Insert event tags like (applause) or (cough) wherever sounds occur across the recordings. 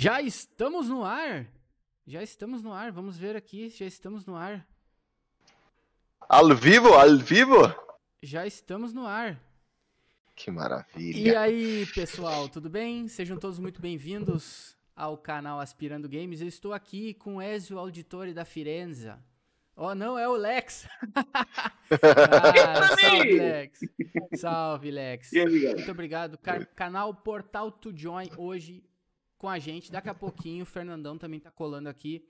Já estamos no ar. Já estamos no ar. Vamos ver aqui. Já estamos no ar. Ao vivo? Ao vivo? Já estamos no ar. Que maravilha. E aí, pessoal, tudo bem? Sejam todos muito bem-vindos ao canal Aspirando Games. Eu estou aqui com o Ezio Auditore da Firenze. Oh, não, é o Lex. (laughs) ah, salve, Lex. Salve, Lex. Muito obrigado. Ca canal Portal to Join hoje com a gente. Daqui a pouquinho o Fernandão também tá colando aqui.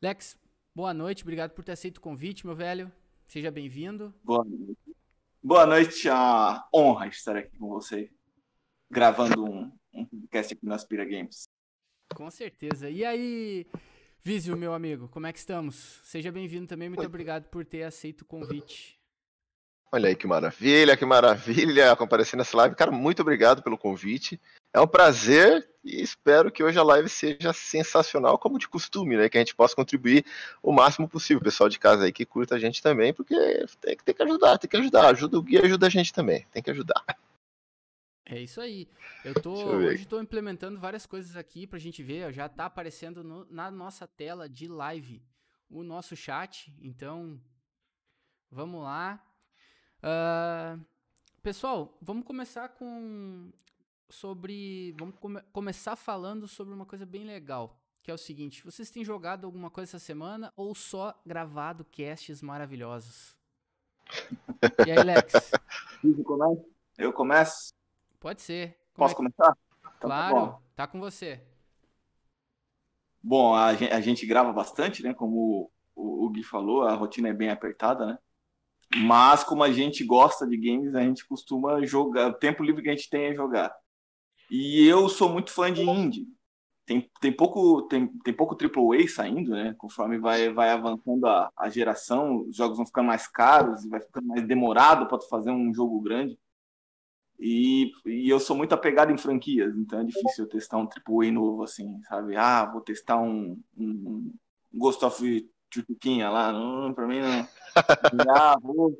Lex, boa noite. Obrigado por ter aceito o convite, meu velho. Seja bem-vindo. Boa noite. Boa noite. A honra estar aqui com você, gravando um, um podcast aqui no Aspira Games. Com certeza. E aí, Vísio, meu amigo, como é que estamos? Seja bem-vindo também, muito obrigado por ter aceito o convite. Olha aí que maravilha, que maravilha comparecer nessa live. Cara, muito obrigado pelo convite. É um prazer e espero que hoje a live seja sensacional, como de costume, né? Que a gente possa contribuir o máximo possível. O pessoal de casa aí que curta a gente também, porque tem, tem que ajudar, tem que ajudar. Ajuda o guia, ajuda a gente também. Tem que ajudar. É isso aí. Eu tô eu hoje estou implementando várias coisas aqui pra gente ver. Já tá aparecendo no, na nossa tela de live o nosso chat. Então, vamos lá. Uh, pessoal, vamos começar com sobre. Vamos come, começar falando sobre uma coisa bem legal. Que é o seguinte: vocês têm jogado alguma coisa essa semana ou só gravado casts maravilhosos? E aí, Lex? Eu começo? Pode ser. Como Posso é começar? Então, tá claro, tá, tá, com você. Bom, a gente, a gente, grava bastante, né? Como o, o Gui falou, a rotina é bem apertada, né? Mas como a gente gosta de games, a gente costuma jogar. O tempo livre que a gente tem é jogar. E eu sou muito fã de indie. Tem, tem pouco tem, tem pouco AAA saindo, né? Conforme vai, vai avançando a, a geração, os jogos vão ficando mais caros, vai ficando mais demorado para fazer um jogo grande. E, e eu sou muito apegado em franquias, então é difícil eu testar um AAA novo, assim, sabe? Ah, vou testar um, um, um Ghost of Tchuquinha lá, não, pra mim não. ah, vou...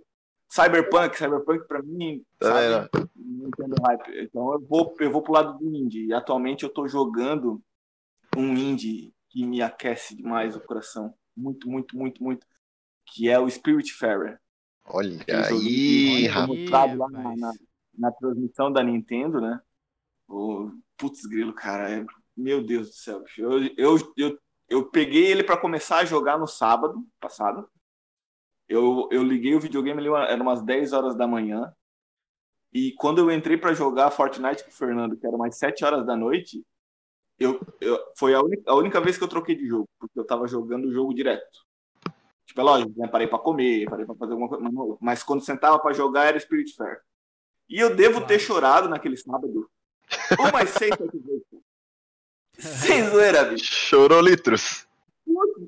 Cyberpunk, Cyberpunk pra mim, sabe? Não entendo hype. Então eu vou, eu vou pro lado do indie. E atualmente eu tô jogando um indie que me aquece demais o coração. Muito, muito, muito, muito. Que é o Spiritfarer. Olha aí, rapaz. Lá na, na, na transmissão da Nintendo, né? O putz grilo, cara, é... meu Deus do céu. Eu, eu, eu, eu peguei ele para começar a jogar no sábado passado. Eu, eu liguei o videogame ali, era umas 10 horas da manhã. E quando eu entrei para jogar Fortnite com o Fernando, que era umas 7 horas da noite, eu, eu, foi a única, a única vez que eu troquei de jogo, porque eu tava jogando o jogo direto. Tipo, é lógico, né? parei para comer, parei para fazer alguma coisa, mas quando sentava para jogar era Spirit Fair. E eu devo ter chorado naquele sábado. Umas seis, sete vezes. Sem zoeira, bicho. Chorou litros.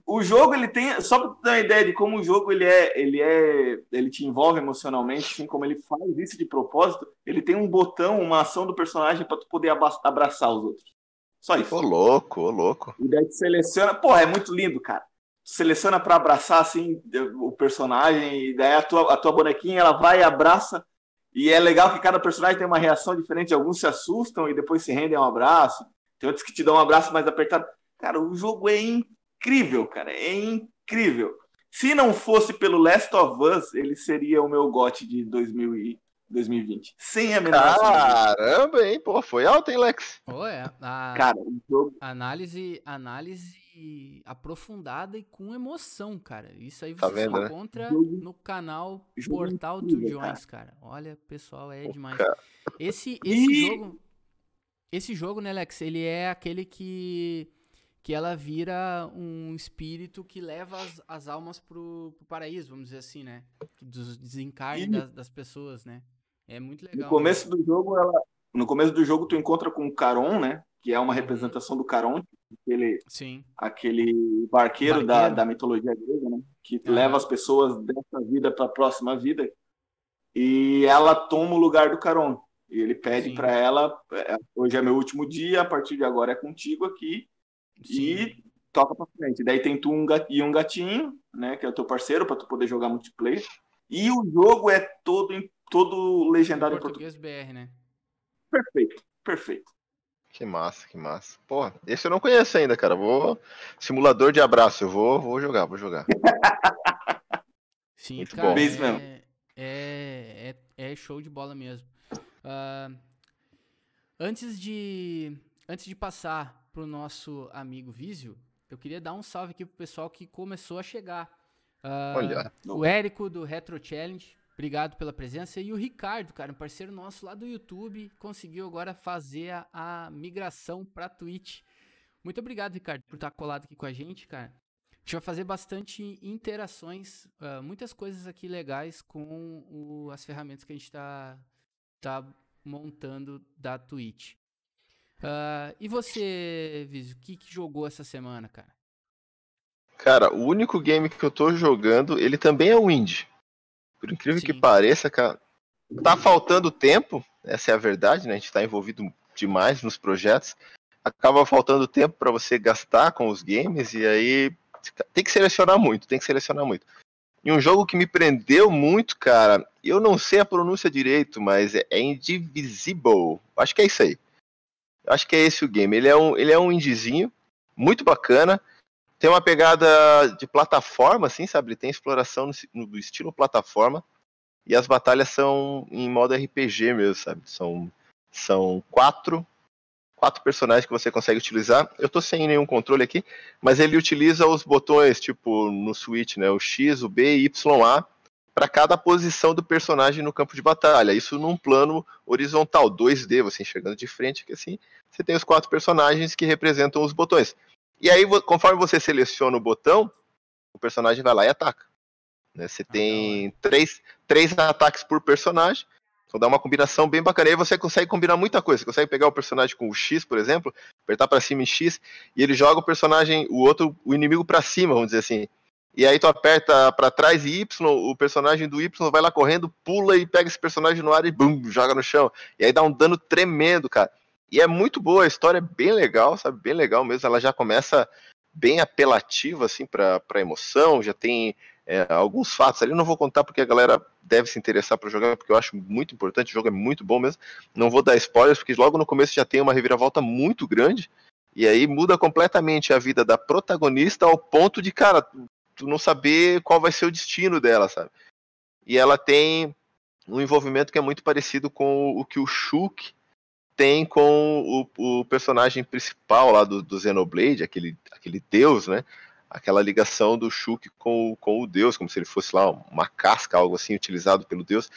O jogo, ele tem. Só pra ter uma ideia de como o jogo ele é, ele é. Ele te envolve emocionalmente, assim como ele faz isso de propósito, ele tem um botão, uma ação do personagem para tu poder abraçar os outros. Só isso. Ô, louco, ô, louco. E daí tu seleciona. Porra, é muito lindo, cara. Tu seleciona para abraçar assim o personagem, e daí a tua, a tua bonequinha ela vai e abraça e é legal que cada personagem tem uma reação diferente. Alguns se assustam e depois se rendem a um abraço. Tem outros que te dão um abraço mais apertado. Cara, o jogo é incrível, cara. É incrível. Se não fosse pelo Last of Us, ele seria o meu GOT de 2000 e 2020. Sem a menor Caramba, hein? Pô, foi alto, hein, Lex? Oh, é. A... Cara, o jogo... Análise, análise aprofundada e com emoção, cara. Isso aí tá você tá vendo, encontra né? no canal Portal do Joins, cara. Olha, pessoal, é demais. Esse, esse e... jogo. Esse jogo, né, Lex? Ele é aquele que. Que ela vira um espírito que leva as, as almas pro, pro paraíso, vamos dizer assim, né? Dos desencarne das, das pessoas, né? É muito legal. No começo né? do jogo, ela, no começo do jogo, tu encontra com o Caron, né? Que é uma uhum. representação do Caron, aquele, Sim. aquele barqueiro, barqueiro. Da, da mitologia grega, né? Que uhum. leva as pessoas dessa vida para a próxima vida. E ela toma o lugar do Caron. E ele pede para ela: é, hoje é meu último dia, a partir de agora é contigo aqui. Sim. E toca para frente. Daí tem tu um e um gatinho, né? Que é o teu parceiro para tu poder jogar multiplayer. E o jogo é todo em todo legendário em português. Em português BR, né? Perfeito, perfeito. Que massa, que massa. Porra, esse eu não conheço ainda, cara. Vou. Simulador de abraço, eu vou, vou jogar, vou jogar. Sim, Muito cara. Bom. É, é, é, é, show de bola mesmo. Uh, antes de. Antes de passar pro nosso amigo Vísio, eu queria dar um salve aqui pro pessoal que começou a chegar. Uh, Olha. O Érico do Retro Challenge, obrigado pela presença. E o Ricardo, cara, um parceiro nosso lá do YouTube, conseguiu agora fazer a, a migração pra Twitch. Muito obrigado, Ricardo, por estar colado aqui com a gente, cara. A gente vai fazer bastante interações, uh, muitas coisas aqui legais com o, as ferramentas que a gente está tá montando da Twitch. Uh, e você, Viz, o que, que jogou essa semana, cara? Cara, o único game que eu tô jogando, ele também é o indie. Por incrível Sim. que pareça, cara, tá faltando tempo, essa é a verdade, né? A gente tá envolvido demais nos projetos. Acaba faltando tempo para você gastar com os games e aí tem que selecionar muito, tem que selecionar muito. E um jogo que me prendeu muito, cara, eu não sei a pronúncia direito, mas é, é Indivisible. Acho que é isso aí. Acho que é esse o game. Ele é um, ele é um indiezinho, muito bacana. Tem uma pegada de plataforma, assim, sabe? Ele tem exploração no, no estilo plataforma. E as batalhas são em modo RPG mesmo, sabe? São, são quatro, quatro personagens que você consegue utilizar. Eu tô sem nenhum controle aqui, mas ele utiliza os botões, tipo, no Switch, né? O X, o B e Y, A para cada posição do personagem no campo de batalha. Isso num plano horizontal, 2D, você enxergando de frente, que assim, você tem os quatro personagens que representam os botões. E aí, conforme você seleciona o botão, o personagem vai lá e ataca. Né? Você ah, tem três, três ataques por personagem, então dá uma combinação bem bacana. E aí você consegue combinar muita coisa. Você consegue pegar o personagem com o X, por exemplo, apertar para cima em X, e ele joga o personagem, o outro, o inimigo para cima, vamos dizer assim. E aí tu aperta para trás e Y, o personagem do Y vai lá correndo, pula e pega esse personagem no ar e bum, joga no chão. E aí dá um dano tremendo, cara. E é muito boa, a história é bem legal, sabe? Bem legal mesmo. Ela já começa bem apelativa, assim, pra, pra emoção. Já tem é, alguns fatos ali. Não vou contar porque a galera deve se interessar para jogar, porque eu acho muito importante. O jogo é muito bom mesmo. Não vou dar spoilers, porque logo no começo já tem uma reviravolta muito grande. E aí muda completamente a vida da protagonista ao ponto de, cara, tu não saber qual vai ser o destino dela, sabe? E ela tem um envolvimento que é muito parecido com o que o Shulk tem com o, o personagem principal lá do, do Xenoblade, aquele, aquele deus, né? Aquela ligação do Shulk com, com o deus, como se ele fosse lá uma casca, algo assim, utilizado pelo deus.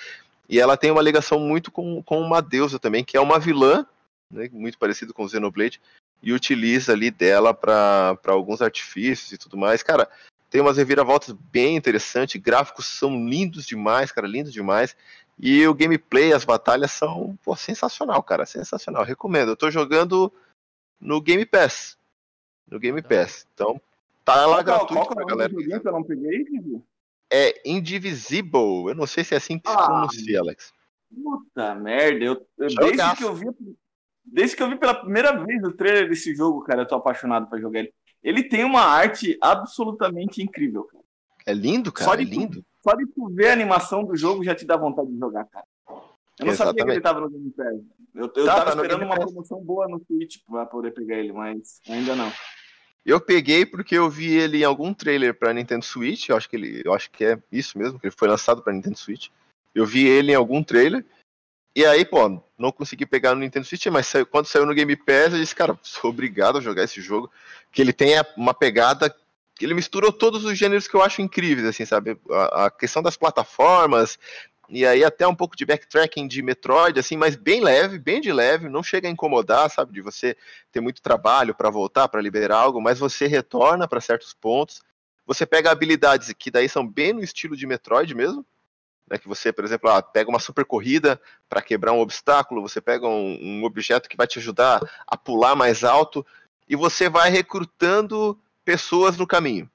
E ela tem uma ligação muito com, com uma deusa também, que é uma vilã, né, muito parecido com o Xenoblade, e utiliza ali dela para alguns artifícios e tudo mais. Cara, tem umas reviravoltas bem interessantes, gráficos são lindos demais, cara, lindos demais. E o gameplay, as batalhas são pô, sensacional, cara, sensacional. Recomendo. Eu tô jogando no Game Pass. No Game. Pass. Então, tá lá qual, gratuito qual, qual pra galera. Que eu não peguei, é Indivisible. Eu não sei se é assim que se ah, pronuncia, Alex. Puta merda. Eu, eu desde que eu vi. Desde que eu vi pela primeira vez o trailer desse jogo, cara, eu tô apaixonado pra jogar ele. Ele tem uma arte absolutamente incrível, cara. É lindo, cara. Só de, é lindo. Só de tu ver a animação do jogo já te dá vontade de jogar, cara. Eu não Exatamente. sabia que ele tava no Game Pass. Eu, eu tá, tava tá esperando uma promoção boa no Switch pra poder pegar ele, mas ainda não. Eu peguei porque eu vi ele em algum trailer para Nintendo Switch, eu acho que ele, eu acho que é isso mesmo, que ele foi lançado para Nintendo Switch. Eu vi ele em algum trailer e aí, pô, não consegui pegar no Nintendo Switch, mas saiu, quando saiu no Game Pass, eu disse, cara, sou obrigado a jogar esse jogo, que ele tem uma pegada ele misturou todos os gêneros que eu acho incríveis, assim, sabe? A, a, questão das plataformas, e aí até um pouco de backtracking de Metroid, assim, mas bem leve, bem de leve, não chega a incomodar, sabe? De você ter muito trabalho para voltar, para liberar algo, mas você retorna para certos pontos. Você pega habilidades que daí são bem no estilo de Metroid mesmo, né, que você, por exemplo, ah, pega uma super corrida para quebrar um obstáculo, você pega um, um, objeto que vai te ajudar a pular mais alto e você vai recrutando pessoas no caminho.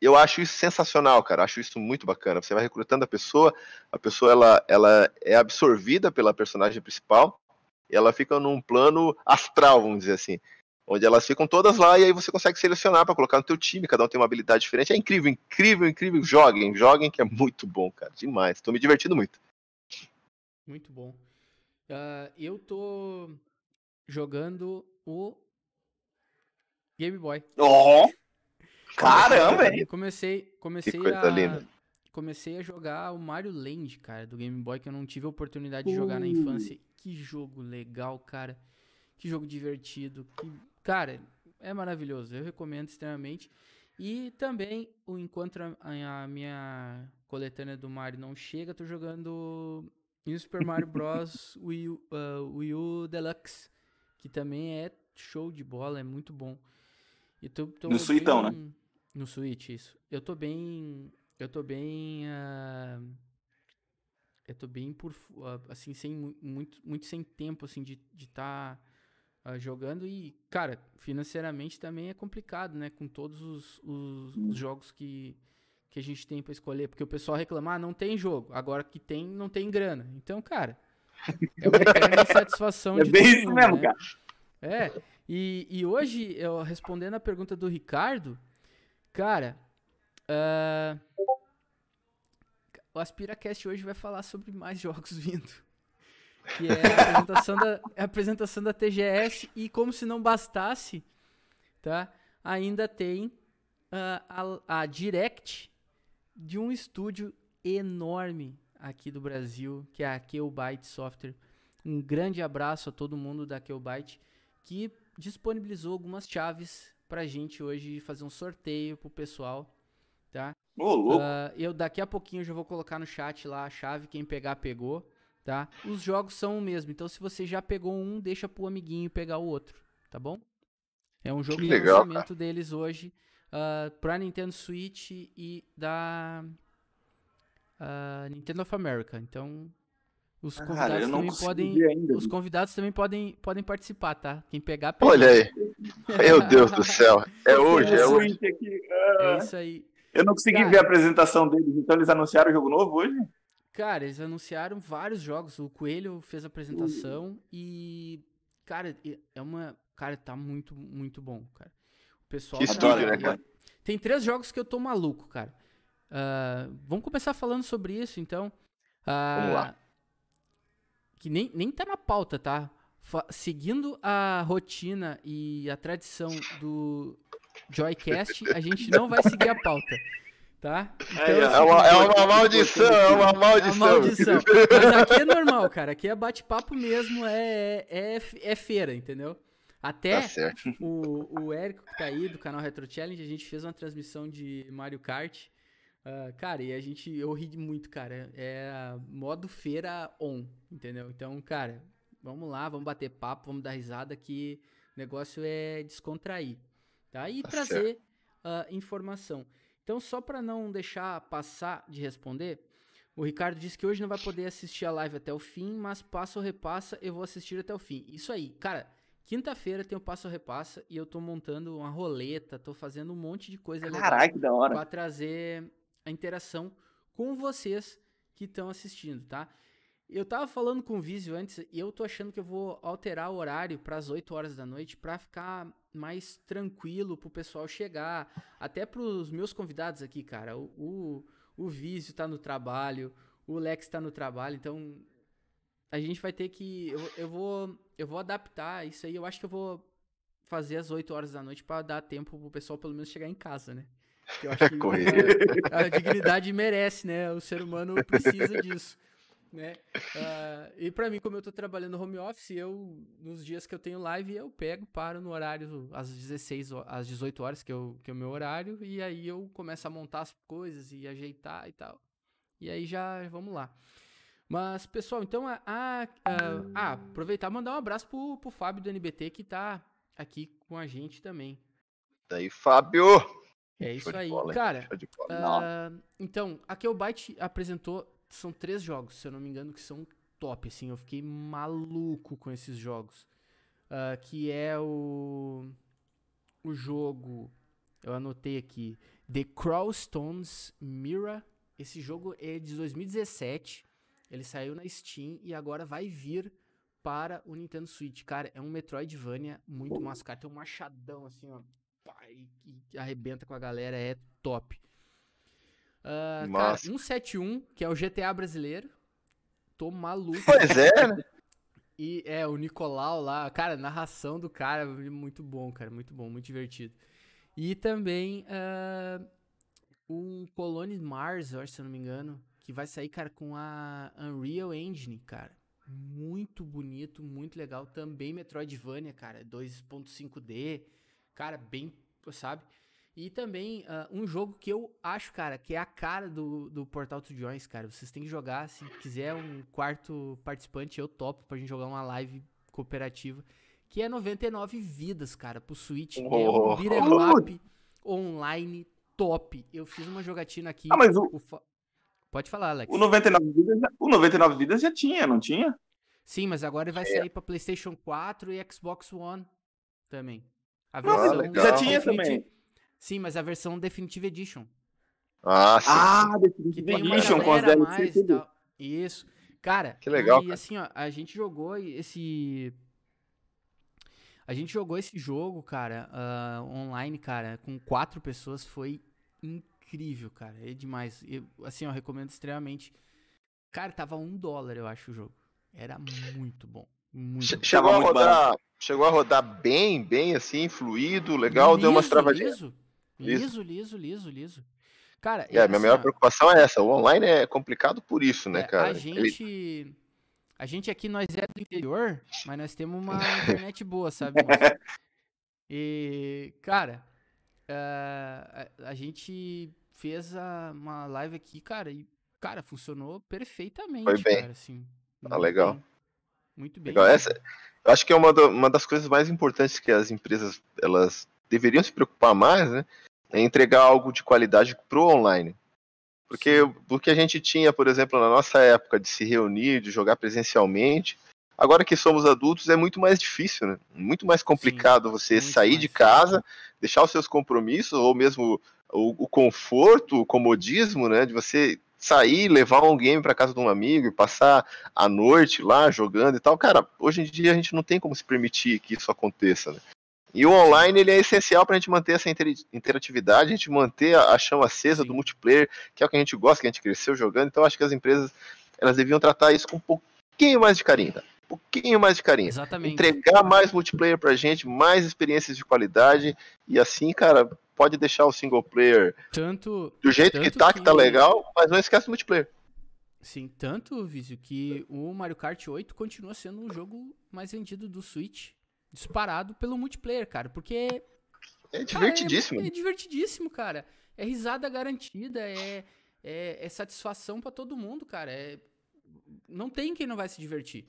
Eu acho isso sensacional, cara. Acho isso muito bacana. Você vai recrutando a pessoa, a pessoa ela, ela é absorvida pela personagem principal e ela fica num plano astral, vamos dizer assim onde elas ficam todas lá e aí você consegue selecionar para colocar no teu time, cada um tem uma habilidade diferente. É incrível, incrível, incrível. Joguem, joguem que é muito bom, cara, demais. Estou me divertindo muito. Muito bom. Uh, eu tô jogando o Game Boy. Oh! Caramba, hein? Comecei, comecei a linda. comecei a jogar o Mario Land, cara, do Game Boy que eu não tive a oportunidade de jogar uh. na infância. Que jogo legal, cara. Que jogo divertido. Que, cara, é maravilhoso. Eu recomendo extremamente. E também, o enquanto a, a minha coletânea do Mario não chega, tô jogando New Super Mario Bros. (laughs) Wii, U, uh, Wii U Deluxe, que também é show de bola, é muito bom. E tô, tô no Switch, né? No Switch, isso. Eu tô bem. Eu tô bem. Uh, eu tô bem por. Uh, assim, sem muito, muito sem tempo, assim, de estar. Tá uh, jogando e, cara, financeiramente também é complicado, né? Com todos os, os, os jogos que, que a gente tem para escolher. Porque o pessoal reclama, ah, não tem jogo. Agora que tem, não tem grana. Então, cara, (laughs) é uma grande satisfação é de bem isso mundo, mesmo, né? cara. É, e, e hoje, eu respondendo a pergunta do Ricardo, cara, uh, o AspiraCast hoje vai falar sobre mais (laughs) jogos vindo que é a apresentação da, a apresentação da TGS e como se não bastasse, tá? Ainda tem uh, a, a Direct de um estúdio enorme aqui do Brasil, que é a Killbyte Software. Um grande abraço a todo mundo da Killbyte que disponibilizou algumas chaves pra gente hoje fazer um sorteio pro pessoal, tá? Ô, oh, louco. Uh, eu daqui a pouquinho já vou colocar no chat lá a chave, quem pegar pegou tá? Os jogos são o mesmo, então se você já pegou um, deixa pro amiguinho pegar o outro, tá bom? É um jogo que de legal, lançamento cara. deles hoje uh, pra Nintendo Switch e da uh, Nintendo of America. Então, os convidados também podem. Ainda, os convidados também podem, podem participar, tá? Quem pegar. Pega. Olha aí. Meu Deus do céu. É hoje, é hoje. É isso aí. Eu não consegui Cara, ver a apresentação deles, então eles anunciaram o jogo novo hoje? Cara, eles anunciaram vários jogos. O Coelho fez a apresentação uhum. e, cara, é uma. Cara, tá muito, muito bom, cara. O pessoal. Que história, tá, né, cara? Tem três jogos que eu tô maluco, cara. Uh, vamos começar falando sobre isso, então. Uh, vamos lá. Que nem, nem tá na pauta, tá? Fa seguindo a rotina e a tradição do Joycast, a gente não vai seguir a pauta tá? Então, é, é, uma, é uma maldição, é uma maldição. É uma maldição. Mas aqui é normal, cara. Aqui é bate-papo mesmo, é, é, é feira, entendeu? Até tá o, o Érico que tá aí do canal Retro Challenge, a gente fez uma transmissão de Mario Kart. Uh, cara, e a gente, eu ri muito, cara. É modo feira on, entendeu? Então, cara, vamos lá, vamos bater papo, vamos dar risada que o negócio é descontrair, tá? E tá trazer uh, informação. Então, só para não deixar passar de responder, o Ricardo disse que hoje não vai poder assistir a live até o fim, mas passa ou repassa, eu vou assistir até o fim. Isso aí, cara. Quinta-feira tem o Passo Repassa e eu tô montando uma roleta, tô fazendo um monte de coisa Carai, que da hora. pra trazer a interação com vocês que estão assistindo, tá? Eu tava falando com o Vizio antes e eu tô achando que eu vou alterar o horário para as 8 horas da noite para ficar mais tranquilo pro pessoal chegar. Até pros meus convidados aqui, cara. O, o, o Vizio tá no trabalho, o Lex tá no trabalho, então a gente vai ter que. Eu, eu, vou, eu vou adaptar isso aí. Eu acho que eu vou fazer às 8 horas da noite para dar tempo pro pessoal pelo menos chegar em casa, né? Eu acho que (laughs) a, a dignidade merece, né? O ser humano precisa disso né? Uh, e para mim, como eu tô trabalhando home office, eu, nos dias que eu tenho live, eu pego, paro no horário às 16, às 18 horas, que, eu, que é o meu horário, e aí eu começo a montar as coisas e ajeitar e tal. E aí já, vamos lá. Mas, pessoal, então, a, a, a, a aproveitar e mandar um abraço pro, pro Fábio do NBT, que tá aqui com a gente também. Daí, Fábio! É isso aí. Bola, Cara, uh, então, a Byte apresentou são três jogos, se eu não me engano, que são top, assim. Eu fiquei maluco com esses jogos. Uh, que é o. O jogo. Eu anotei aqui. The Crawlstones Mirror. Esse jogo é de 2017. Ele saiu na Steam e agora vai vir para o Nintendo Switch. Cara, é um Metroidvania muito massa. Cara, tem um machadão assim, ó. Pai, que arrebenta com a galera. É top. Uh, cara, 171, que é o GTA brasileiro. Tô maluco. Pois é, né? (laughs) E é, o Nicolau lá, cara, a narração do cara, muito bom, cara, muito bom, muito divertido. E também uh, um Colony Mars, eu acho, se eu não me engano, que vai sair, cara, com a Unreal Engine, cara. Muito bonito, muito legal. Também Metroidvania, cara, 2.5D, cara, bem, sabe? E também uh, um jogo que eu acho, cara, que é a cara do, do Portal to Joins, cara. Vocês têm que jogar, se quiser um quarto participante, eu topo pra gente jogar uma live cooperativa. Que é 99 vidas, cara, pro Switch. Oh. É um beat'em up online top. Eu fiz uma jogatina aqui. Ah, mas o... o fa... Pode falar, Alex. O 99, vidas, o 99 vidas já tinha, não tinha? Sim, mas agora vai é. sair pra PlayStation 4 e Xbox One também. A versão ah, já tinha também. Sim, mas a versão Definitive Edition. Ah, sim. Ah, Definitive Edition com as DLCs. Isso. Cara, que legal. E cara. assim, ó, a gente jogou esse. A gente jogou esse jogo, cara, uh, online, cara, com quatro pessoas. Foi incrível, cara. É demais. Eu, assim, eu recomendo extremamente. Cara, tava um dólar, eu acho, o jogo. Era muito bom. Muito chegou, bom. A rodar, chegou a rodar bem, bem assim, fluido, legal, liso, deu umas travadinhas. Liso. Liso, liso, liso, liso. Cara, é, a minha maior preocupação é essa. O online é complicado por isso, né, é, cara? A gente. Ele... A gente aqui, nós é do interior, mas nós temos uma (laughs) internet boa, sabe? (laughs) e, cara, uh, a, a, gente fez a, uma live aqui, cara, e, cara, funcionou perfeitamente. Foi bem. Cara, assim, tá legal. Bem. Muito bem. Legal. Essa, eu acho que é uma, uma das coisas mais importantes que as empresas elas deveriam se preocupar mais, né? É entregar algo de qualidade pro online. Porque o que a gente tinha, por exemplo, na nossa época de se reunir, de jogar presencialmente, agora que somos adultos é muito mais difícil, né? Muito mais complicado Sim, você sair de casa, deixar os seus compromissos, ou mesmo o, o, conforto, o comodismo, né? De você sair, levar um game para casa de um amigo e passar a noite lá jogando e tal. Cara, hoje em dia a gente não tem como se permitir que isso aconteça, né? E o online ele é essencial para a gente manter essa interatividade, a gente manter a chama acesa do multiplayer, que é o que a gente gosta, que a gente cresceu jogando. Então acho que as empresas elas deviam tratar isso com um pouquinho mais de carinho, tá? um pouquinho mais de carinho. Exatamente. Entregar mais multiplayer pra gente, mais experiências de qualidade e assim, cara, pode deixar o single player tanto do jeito tanto que tá, que... que tá legal, mas não esquece o multiplayer. Sim, tanto, Vício, que o Mario Kart 8 continua sendo um jogo mais vendido do Switch disparado pelo multiplayer, cara, porque é divertidíssimo. Cara, é, é, divertidíssimo, cara. É risada garantida, é, é, é satisfação para todo mundo, cara. É, não tem quem não vai se divertir.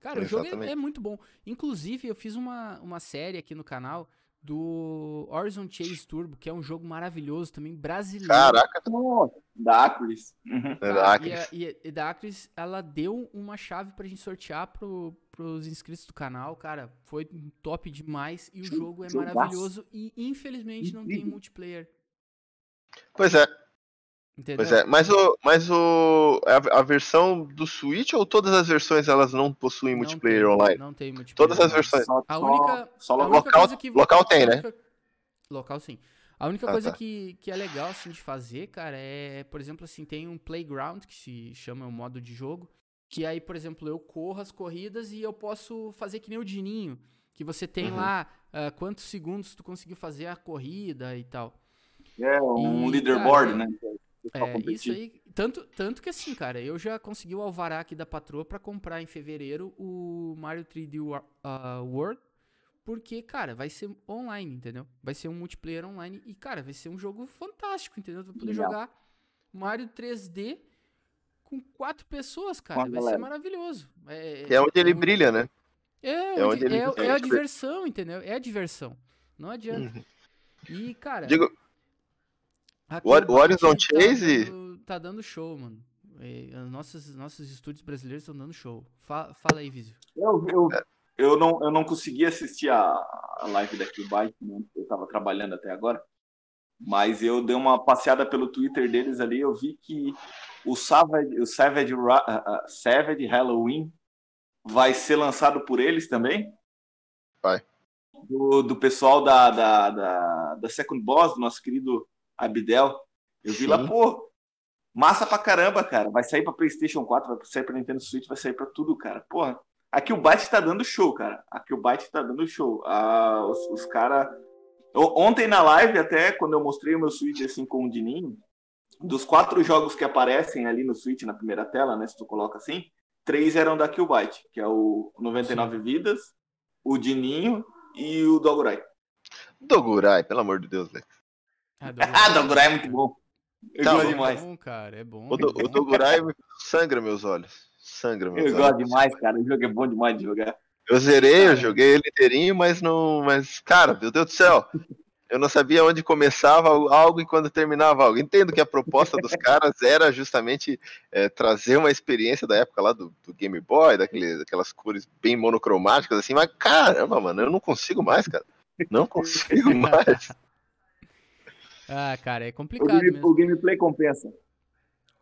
Cara, Exatamente. o jogo é, é, muito bom. Inclusive, eu fiz uma, uma série aqui no canal do Horizon Chase Turbo, que é um jogo maravilhoso também, brasileiro. Caraca, da Acris. Uhum. Tá, e, a, e, e da Acris, ela deu uma chave pra gente sortear pro, pros inscritos do canal, cara, foi top demais e o jogo é maravilhoso e infelizmente não tem multiplayer. Pois é, Entendeu? Pois é, mas o, mas o a, a, versão do Switch ou todas as versões elas não possuem não multiplayer tem, online? Não tem multiplayer. Todas as versões. Só, a única, só, a única local, que, local tem, né? Local sim. A única ah, coisa tá. que, que é legal assim de fazer, cara, é, por exemplo, assim, tem um playground que se chama o modo de jogo, que aí, por exemplo, eu corro as corridas e eu posso fazer que nem o Dininho, que você tem uhum. lá uh, quantos segundos tu conseguiu fazer a corrida e tal. É, um e, leaderboard, cara, né? É, isso aí. Tanto, tanto que assim, cara, eu já consegui o alvará aqui da patroa para comprar em fevereiro o Mario 3D uh, World. Porque, cara, vai ser online, entendeu? Vai ser um multiplayer online. E, cara, vai ser um jogo fantástico, entendeu? Tu vai poder Legal. jogar Mario 3D com quatro pessoas, cara. vai galera. ser maravilhoso. É, é onde ele um... brilha, né? É, é, onde, onde ele... é, é a diversão, entendeu? É a diversão. Não adianta. Uhum. E, cara. Digo, o, o Horizon Chase. Tá dando, tá dando show, mano. nossos, nossos estúdios brasileiros estão dando show. Fala, fala aí, Vizio. Eu, eu, eu, não, eu não consegui assistir a, a live da Killbyte, né? eu tava trabalhando até agora. Mas eu dei uma passeada pelo Twitter deles ali, eu vi que o Savage, o Savage, uh, Savage Halloween vai ser lançado por eles também. Vai. Do, do pessoal da, da, da, da Second Boss, do nosso querido Abdel. Eu vi Sim. lá, pô, massa pra caramba, cara. Vai sair pra PlayStation 4, vai sair pra Nintendo Switch, vai sair pra tudo, cara. Porra, Aqui o Byte tá dando show, cara. Aqui o Byte tá dando show. Ah, os, os caras. Ontem na live, até quando eu mostrei o meu Switch assim com o Dininho, dos quatro jogos que aparecem ali no Switch na primeira tela, né? Se tu coloca assim, três eram da Killbyte, que é o 99 Sim. Vidas, o Dininho e o Dogurai. Dogurai, pelo amor de Deus, Lex. Ah, Dogurai (laughs) é muito bom. Eu tá gosto demais. É bom, cara, é bom. O, do, o Dogurai sangra meus olhos. Sangra, meu Eu gosto demais, cara. O jogo é bom demais de jogar. Eu zerei, eu joguei ele inteirinho, mas não. Mas, cara, meu Deus do céu. Eu não sabia onde começava algo e quando terminava algo. Entendo que a proposta dos caras era justamente é, trazer uma experiência da época lá do, do Game Boy, daquele, daquelas cores bem monocromáticas, assim, mas caramba, mano, eu não consigo mais, cara. Não consigo (laughs) mais. Ah, cara, é complicado. O, game, o gameplay compensa.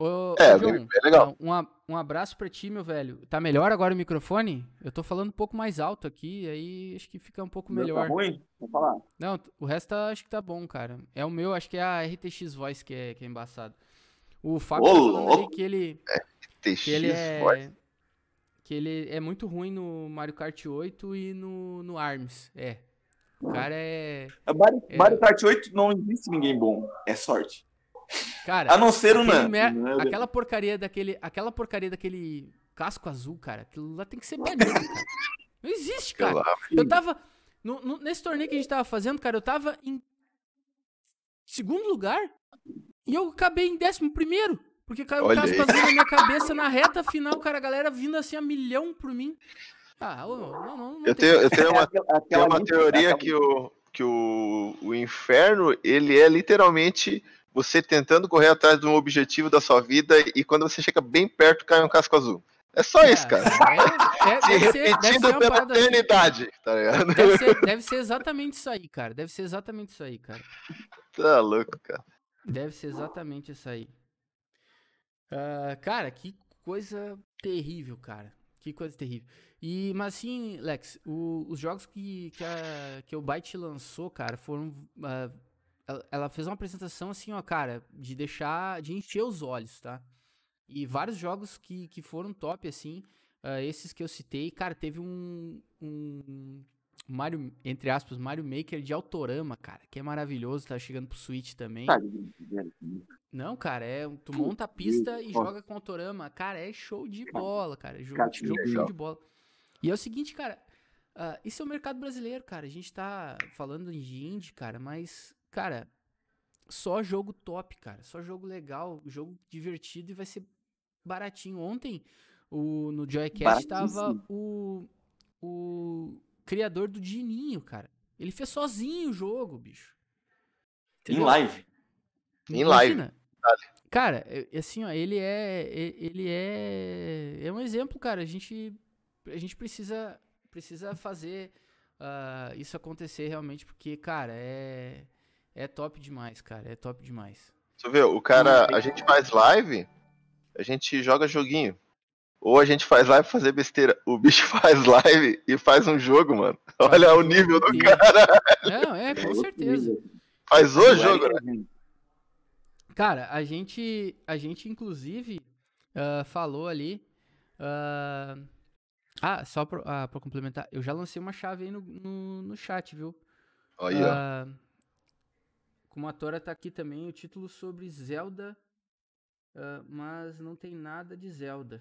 Ô, é, John, é legal. Um, um abraço pra ti, meu velho. Tá melhor agora o microfone? Eu tô falando um pouco mais alto aqui, aí acho que fica um pouco meu melhor. Tá ruim? Vou falar. Não, o resto tá, acho que tá bom, cara. É o meu, acho que é a RTX Voice que é, que é embaçado. O Fábio Ô, tá falando ali que ele. RTX que ele é, Voice. Que ele é muito ruim no Mario Kart 8 e no, no ARMS. É. O cara é. Mario, é... Mario Kart 8 não existe ninguém bom. É sorte. Cara, a não ser o Nando. Mer... Né? Aquela porcaria daquele, aquela porcaria daquele casco azul, cara, aquilo lá tem que ser banido, cara. Não existe, (laughs) cara. Eu tava no, no, nesse torneio que a gente tava fazendo, cara, eu tava em segundo lugar e eu acabei em décimo primeiro. Porque caiu o casco azul na minha cabeça na reta final, cara, a galera vindo assim a milhão por mim. Ah, não, não, não eu, tenho, eu tenho (laughs) uma, tenho uma teoria que, o, que o, o inferno, ele é literalmente você tentando correr atrás de um objetivo da sua vida e quando você chega bem perto cai um casco azul. É só é, isso, cara. É, é, Se (laughs) repetindo ser, pela eternidade, assim. tá ligado? Deve ser, deve ser, exatamente isso aí, cara. Deve ser exatamente isso aí, cara. Tá louco, cara. Deve ser exatamente isso aí. Uh, cara, que coisa terrível, cara. Que coisa terrível. E, mas assim, Lex, o, os jogos que, que, a, que o Byte lançou, cara, foram. Uh, ela fez uma apresentação assim, ó, cara, de deixar, de encher os olhos, tá? E vários jogos que, que foram top, assim, uh, esses que eu citei, cara, teve um, um Mario, entre aspas, Mario Maker de Autorama, cara, que é maravilhoso, tá chegando pro Switch também. Não, cara, é, tu monta a pista e joga com Autorama, cara, é show de bola, cara, jogo, jogo show de bola. E é o seguinte, cara, uh, isso é o mercado brasileiro, cara, a gente tá falando de indie, cara, mas Cara, só jogo top, cara. Só jogo legal, jogo divertido e vai ser baratinho. Ontem, o, no Joycast tava o, o criador do Dininho, cara. Ele fez sozinho o jogo, bicho. Entendeu? Em live. Em live. Cara, assim, ó, ele é ele é é um exemplo, cara. A gente a gente precisa precisa fazer uh, isso acontecer realmente porque, cara, é é top demais, cara. É top demais. Você vê, o cara, a gente faz live, a gente joga joguinho. Ou a gente faz live fazer besteira. O bicho (laughs) faz live e faz um jogo, mano. Olha o nível do cara. Não, é, com certeza. Faz o jogo, né? Cara, a gente, a gente inclusive uh, falou ali. Uh... Ah, só pra, uh, pra, complementar, eu já lancei uma chave aí no, no, no chat, viu? Olha. Uh, como a Tora tá aqui também, o título sobre Zelda, uh, mas não tem nada de Zelda.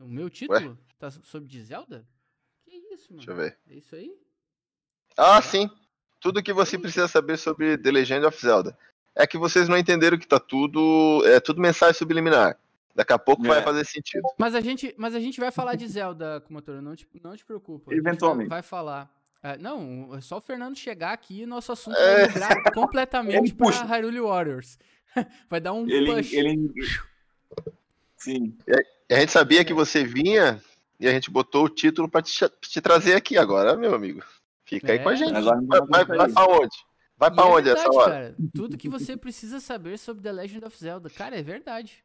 O meu título Ué? tá sobre de Zelda? Que isso, mano? Deixa eu ver. É isso aí? Ah, sim. Tudo que você precisa saber sobre The Legend of Zelda. É que vocês não entenderam que tá tudo. É tudo mensagem subliminar. Daqui a pouco é. vai fazer sentido. Mas a gente, mas a gente vai falar de Zelda, Kumatora, não te, não te preocupa. Eventualmente. Vai, vai falar. É, não, é só o Fernando chegar aqui e nosso assunto é. vai migrar (laughs) completamente para Hyrule Warriors. (laughs) vai dar um ele, push. Ele... Sim. A gente sabia que você vinha e a gente botou o título para te, te, trazer aqui agora, meu amigo. Fica é. aí com a é. gente. Agora vai, vai, vai pra onde? Vai pra e é onde é verdade, essa hora? Cara, tudo que você precisa saber sobre The Legend of Zelda. Cara, é verdade.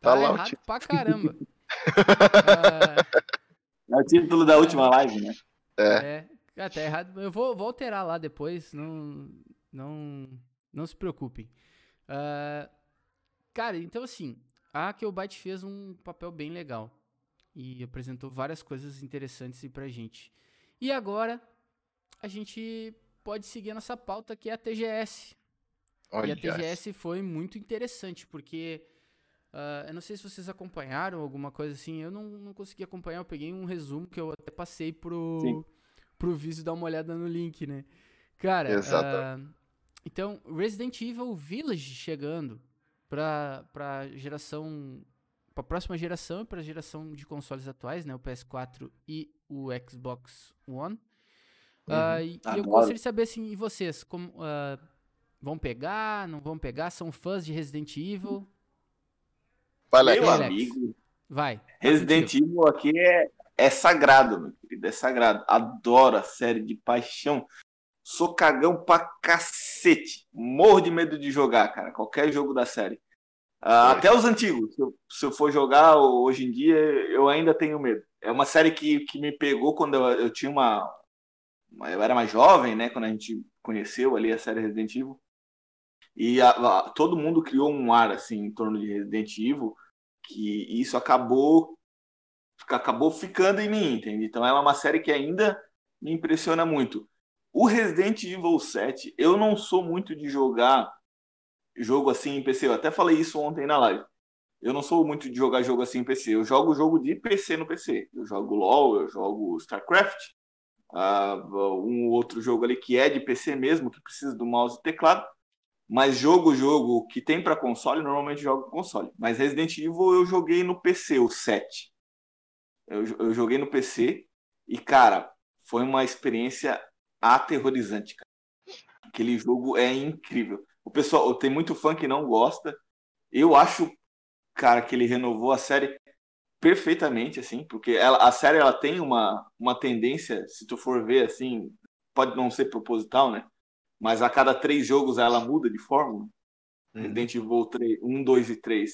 Tá, tá errado pra caramba. uh... É o título da última live, né? É. é. Ah, tá errado. Eu vou, vou alterar lá depois. Não, não, não se preocupem. Uh, cara, então assim, a Killbyte fez um papel bem legal. e apresentou várias coisas interessantes pra gente. E agora a gente pode seguir a nossa pauta que é a TGS. Olha e a TGS foi muito interessante, porque uh, eu não sei se vocês acompanharam alguma coisa assim, eu não, não consegui acompanhar, eu peguei um resumo que eu até passei pro, pro Vício dar uma olhada no link, né? Cara, uh, então, Resident Evil Village chegando pra, pra geração. pra próxima geração e pra geração de consoles atuais, né? O PS4 e o Xbox One. Uhum. Uh, e, e eu gostaria de saber assim, e vocês, como, vão pegar, não vão pegar? São fãs de Resident Evil? Vai, Meu amigo. Vai. Resident Evil aqui é, é sagrado, meu querido, é sagrado. Adoro a série de paixão. Sou cagão pra cacete. Morro de medo de jogar, cara. Qualquer jogo da série. Uh, até os antigos. Se eu, se eu, for jogar hoje em dia, eu ainda tenho medo. É uma série que, que me pegou quando eu, eu tinha uma, uma, Eu era mais jovem, né? Quando a gente conheceu ali a série Resident Evil. E a, a, todo mundo criou um ar assim em torno de Resident Evil que isso acabou acabou ficando em mim, entende? Então ela é uma série que ainda me impressiona muito. O Resident Evil 7, eu não sou muito de jogar jogo assim em PC. Eu até falei isso ontem na live. Eu não sou muito de jogar jogo assim em PC. Eu jogo jogo de PC no PC. Eu jogo LoL, eu jogo StarCraft, uh, um outro jogo ali que é de PC mesmo, que precisa do mouse e teclado. Mas jogo, jogo que tem para console, normalmente jogo console. Mas Resident Evil eu joguei no PC, o 7. Eu, eu joguei no PC e, cara, foi uma experiência aterrorizante, cara. Aquele jogo é incrível. O pessoal, tem muito fã que não gosta. Eu acho, cara, que ele renovou a série perfeitamente, assim, porque ela, a série ela tem uma, uma tendência, se tu for ver, assim, pode não ser proposital, né? Mas a cada três jogos ela muda de fórmula. Uhum. Resident Evil 3, 1, 2 e 3,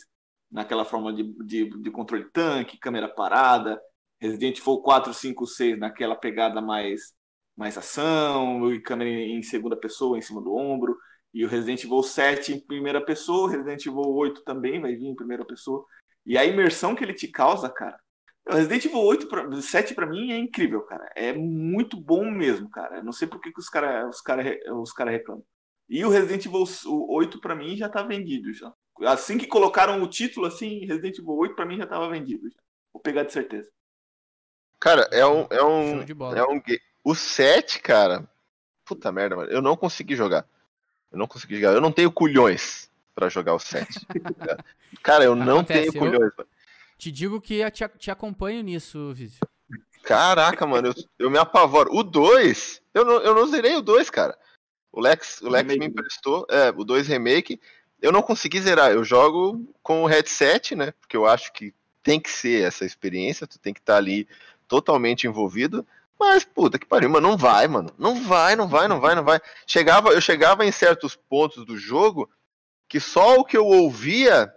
naquela forma de, de, de controle tanque, câmera parada. Resident Evil 4, 5, 6, naquela pegada mais mais ação, e câmera em segunda pessoa, em cima do ombro. E o Resident Evil 7 em primeira pessoa, o Resident Evil 8 também vai vir em primeira pessoa. E a imersão que ele te causa, cara. O Resident Evil 8 pra, 7 para mim é incrível, cara. É muito bom mesmo, cara. Não sei por que, que os caras os cara, os cara reclamam. E o Resident Evil 8 para mim já tá vendido já. Assim que colocaram o título assim, Resident Evil 8 para mim já tava vendido já. Vou pegar de certeza. Cara, é um é um é um, o 7, cara. Puta merda, mano. Eu não consegui jogar. Eu não consegui jogar. Eu não tenho culhões para jogar o 7. (laughs) cara, eu não Acontece, tenho culhões, mano. Te digo que eu te, te acompanho nisso, Vício. Caraca, mano, eu, eu me apavoro. O 2, eu não, eu não zerei o 2, cara. O Lex, o Lex me emprestou, é, o 2 Remake. Eu não consegui zerar. Eu jogo com o headset, né? Porque eu acho que tem que ser essa experiência, tu tem que estar tá ali totalmente envolvido. Mas, puta que pariu, mano, não vai, mano. Não vai, não vai, não vai, não vai. Chegava, eu chegava em certos pontos do jogo que só o que eu ouvia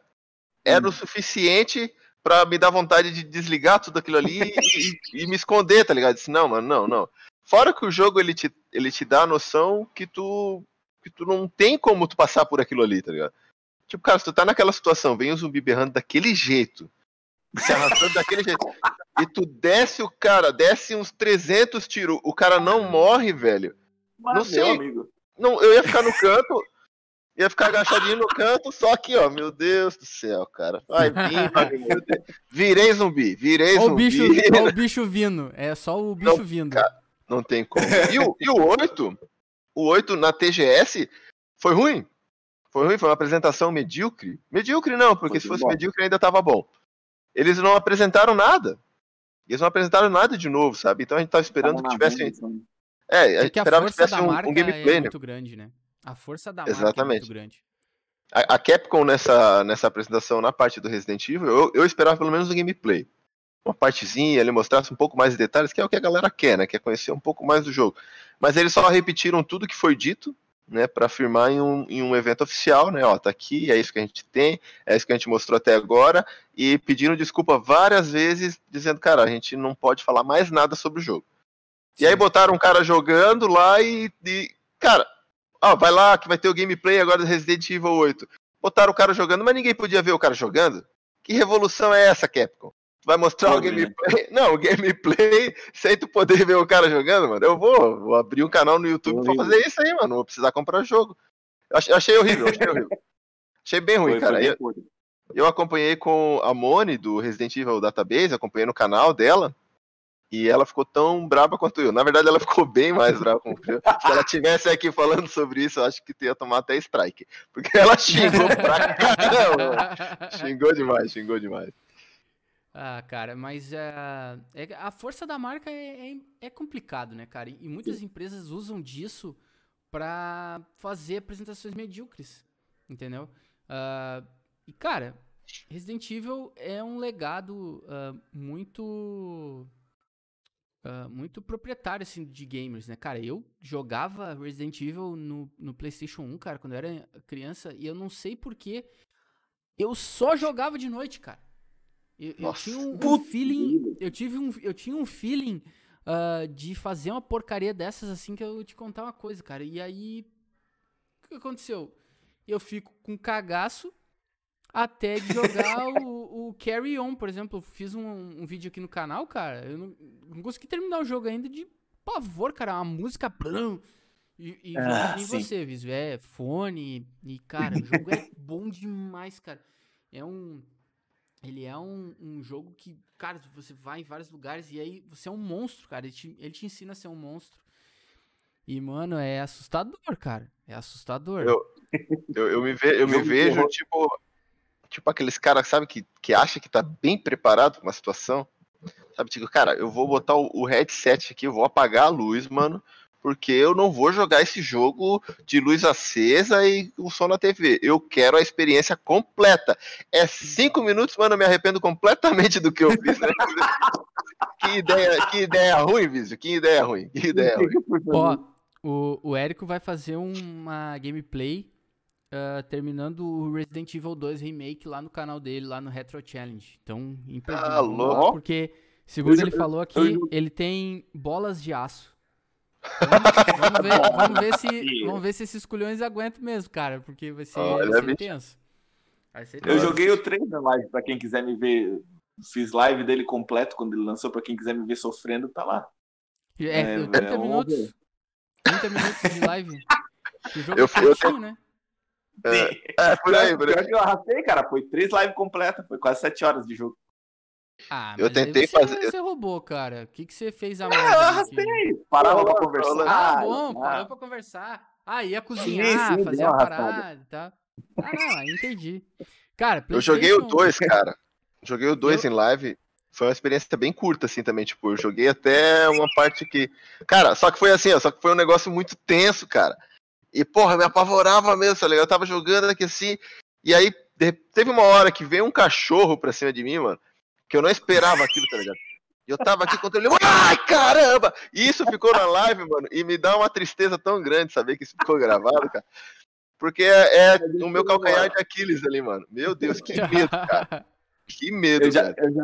era hum. o suficiente para me dar vontade de desligar tudo aquilo ali e, e, me esconder, tá ligado? Disse, não, mano, não, não. Fora que o jogo ele te, ele te dá a noção que tu que tu não tem como tu passar por aquilo ali, tá ligado? Tipo, cara, se tu tá naquela situação, vem o zumbi berrando daquele jeito, se arrastando daquele jeito. E tu desce o cara, desce uns 300 tiros, o cara não morre, velho. Não sei. Amigo. Não, eu ia ficar no canto, ia ficar agachadinho no canto, só que, ó, meu Deus do céu, cara. Vai vir, (laughs) meu Deus. Virei zumbi, virei ó zumbi. O bicho, (laughs) ó o bicho vindo, é só o bicho não, vindo. Cara, não tem como. E o, e o 8, o 8 na TGS foi ruim. Foi ruim, foi uma apresentação medíocre. Medíocre não, porque foi se fosse bom. medíocre ainda tava bom. Eles não apresentaram nada. Eles não apresentaram nada de novo, sabe? Então a gente tava esperando que tivesse. É, a gente esperava que tivesse um, um, gameplay, é né? muito grande, né? A força da Exatamente. marca é muito grande. A, a, Capcom nessa, nessa apresentação na parte do Resident Evil, eu, eu esperava pelo menos um gameplay. Uma partezinha, ele mostrasse um pouco mais de detalhes, que é o que a galera quer, né? Quer conhecer um pouco mais do jogo. Mas eles só repetiram tudo que foi dito, né, para afirmar em um, em um evento oficial, né, ó, tá aqui, é isso que a gente tem, é isso que a gente mostrou até agora, e pediram desculpa várias vezes, dizendo, cara, a gente não pode falar mais nada sobre o jogo. E aí botaram um cara jogando lá e, e, cara, ó, vai lá que vai ter o gameplay agora do Resident Evil 8. Botaram o cara jogando, mas ninguém podia ver o cara jogando. Que revolução é essa, Capcom? vai mostrar o gameplay. (laughs) Não, o gameplay sem tu poder ver o cara jogando, mano. Eu vou, vou abrir um canal no YouTube pra fazer isso aí, mano. Não vou precisar comprar jogo. Eu achei, achei horrível, achei horrível. (laughs) Achei bem ruim, foi, cara. Eu, eu acompanhei com a Moni do Resident Evil Database, acompanhei no canal dela. E ela ficou tão brava quanto eu. Na verdade, ela ficou bem mais brava com o (laughs) Se ela tivesse aqui falando sobre isso, eu acho que ia tomar até strike. Porque ela xingou pra caramba. xingou demais, xingou demais. Ah, cara, mas uh, é, a força da marca é, é, é, complicado, né, cara? E muitas empresas usam disso para fazer apresentações medíocres, entendeu? Uh, e, cara, Resident Evil é um legado uh, muito uh, muito proprietário, assim, de gamers, né? Cara, eu jogava Resident Evil no, no PlayStation 1, cara, quando eu era criança, e eu não sei porquê. Eu só jogava de noite, cara. Eu, eu tinha um, um feeling. Eu tive um. Eu tinha um feeling uh, de fazer uma porcaria dessas assim que eu te contar uma coisa, cara. E aí. O que aconteceu? Eu fico com cagaço até de jogar o, o, Carry On, por exemplo. Eu fiz um, um, vídeo aqui no canal, cara. Eu não, não, consegui terminar o jogo ainda de pavor, cara. Uma música. Blum, e, e ah, você, Viso. É fone. E, cara, o jogo é (laughs) bom demais, cara. É um. Ele é um, um jogo que, cara, você vai em vários lugares e aí você é um monstro, cara. Ele te, ele te ensina a ser um monstro. E, mano, é assustador, cara. É assustador. Eu, (laughs) eu, eu me, ve, eu me vejo, tipo, tipo aqueles caras, sabe, que, que acha que tá bem preparado pra uma situação. Sabe, tipo, cara, eu vou botar o, o headset aqui, eu vou apagar a luz, mano, porque eu não vou jogar esse jogo de luz acesa e o som na TV. Eu quero a experiência completa. É cinco minutos, mano, eu me arrependo completamente do que eu fiz, né? (laughs) que ideia, que ideia ruim, Vício. Que ideia ruim. Que ideia ruim. Ó, o, o Érico vai fazer uma gameplay uh, terminando o Resident Evil 2 Remake lá no canal dele, lá no Retro Challenge. Então, imperdível. Ah. Porque, segundo ele falou aqui, ele tem bolas de aço. Então, (laughs) vamos, ver, vamos, ver se, vamos ver se esses culhões aguentam mesmo, cara, porque vai ser, Olha, vai ser tenso. Vai ser. Eu joguei o 3 na live, pra quem quiser me ver. Fiz live dele completo quando ele lançou, pra quem quiser me ver sofrendo, tá lá. É, é 30 é, minutos. 30 minutos de live. (laughs) O jogo eu, é curtinho, eu, né? É, é, por aí, por aí. Eu arrastei, cara. Foi três lives completas. Foi quase sete horas de jogo. Ah, eu tentei você, fazer. Você roubou, cara. O que, que você fez a mais? É, eu arrastei. Parava pra conversar. Ah, bom, ah. parou pra conversar. Ah, ia cozinhar, sim, sim, fazer a parada e tal. Ah, não, entendi. Cara, eu joguei o 2, cara. Joguei o 2 eu... em live. Foi uma experiência bem curta, assim, também. Tipo, eu joguei até uma parte que. Cara, só que foi assim, ó, só que foi um negócio muito tenso, cara. E, porra, me apavorava mesmo, tá ligado? Eu tava jogando aqui assim. E aí, teve uma hora que veio um cachorro pra cima de mim, mano que eu não esperava aquilo, tá ligado? E eu tava aqui contra ele, ai caramba! E isso ficou na live, mano, e me dá uma tristeza tão grande saber que isso ficou gravado, cara. Porque é, é o meu calcanhar de Aquiles ali, mano. Meu Deus, que medo, cara. Que medo, eu já, eu já,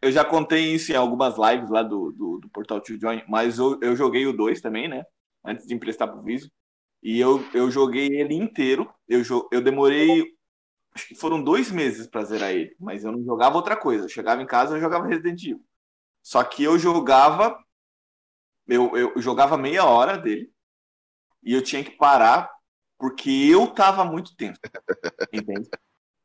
eu já, contei isso em algumas lives lá do, do, do Portal to Join, mas eu, eu joguei o 2 também, né? Antes de emprestar pro Viso. E eu, eu joguei ele inteiro. Eu, eu demorei acho que foram dois meses para zerar ele, mas eu não jogava outra coisa. Eu chegava em casa, eu jogava Resident Evil. Só que eu jogava, eu, eu jogava meia hora dele e eu tinha que parar porque eu tava muito tenso, (laughs) entende?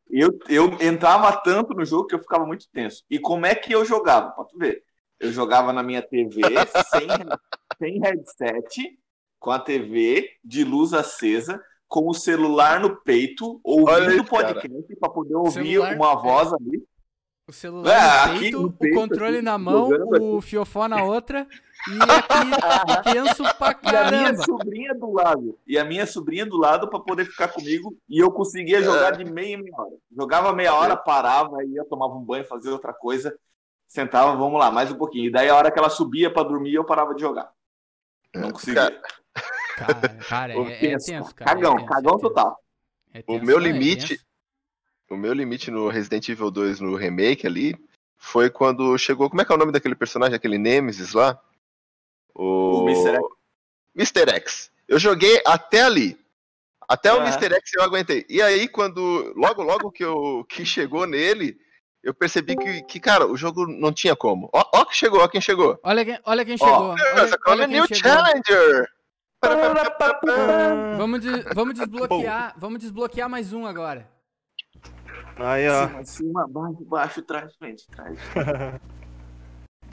Eu, eu entrava tanto no jogo que eu ficava muito tenso. E como é que eu jogava? Pode ver. Eu jogava na minha TV sem, sem headset, com a TV de luz acesa, com o celular no peito, ouvindo o podcast para poder ouvir celular, uma voz ali. O celular é, no, peito, no, peito, o controle aqui, na mão, o fiofó na outra (laughs) e aqui tenso pra caramba. E a minha sobrinha do lado. E a minha sobrinha do lado para poder ficar comigo e eu conseguia jogar é. de meia em meia hora. Jogava meia hora, é. parava, ia tomava um banho, fazia outra coisa, sentava, vamos lá, mais um pouquinho. E daí a hora que ela subia para dormir, eu parava de jogar. Não conseguia. Cara, cara é, é, tenso, cara. Cagão, é tenso, cagão é total. É tenso, o meu limite. o meu limite no Resident Evil 2 no remake ali foi quando chegou. Como é que é o nome daquele personagem, aquele Nemesis lá? O, o Mr. X. Mr. X. Eu joguei até ali. Até o Mr. X eu aguentei. E aí, quando. Logo, logo que, eu, que chegou nele, eu percebi que, que, cara, o jogo não tinha como. Ó, ó que chegou, ó quem chegou. Olha quem, olha quem chegou. Olha, olha, é New chegou. Challenger. Vamos, de, vamos desbloquear, vamos desbloquear mais um agora. Aí, ó. Cima, cima, baixo, baixo, trás, frente, trás. (laughs)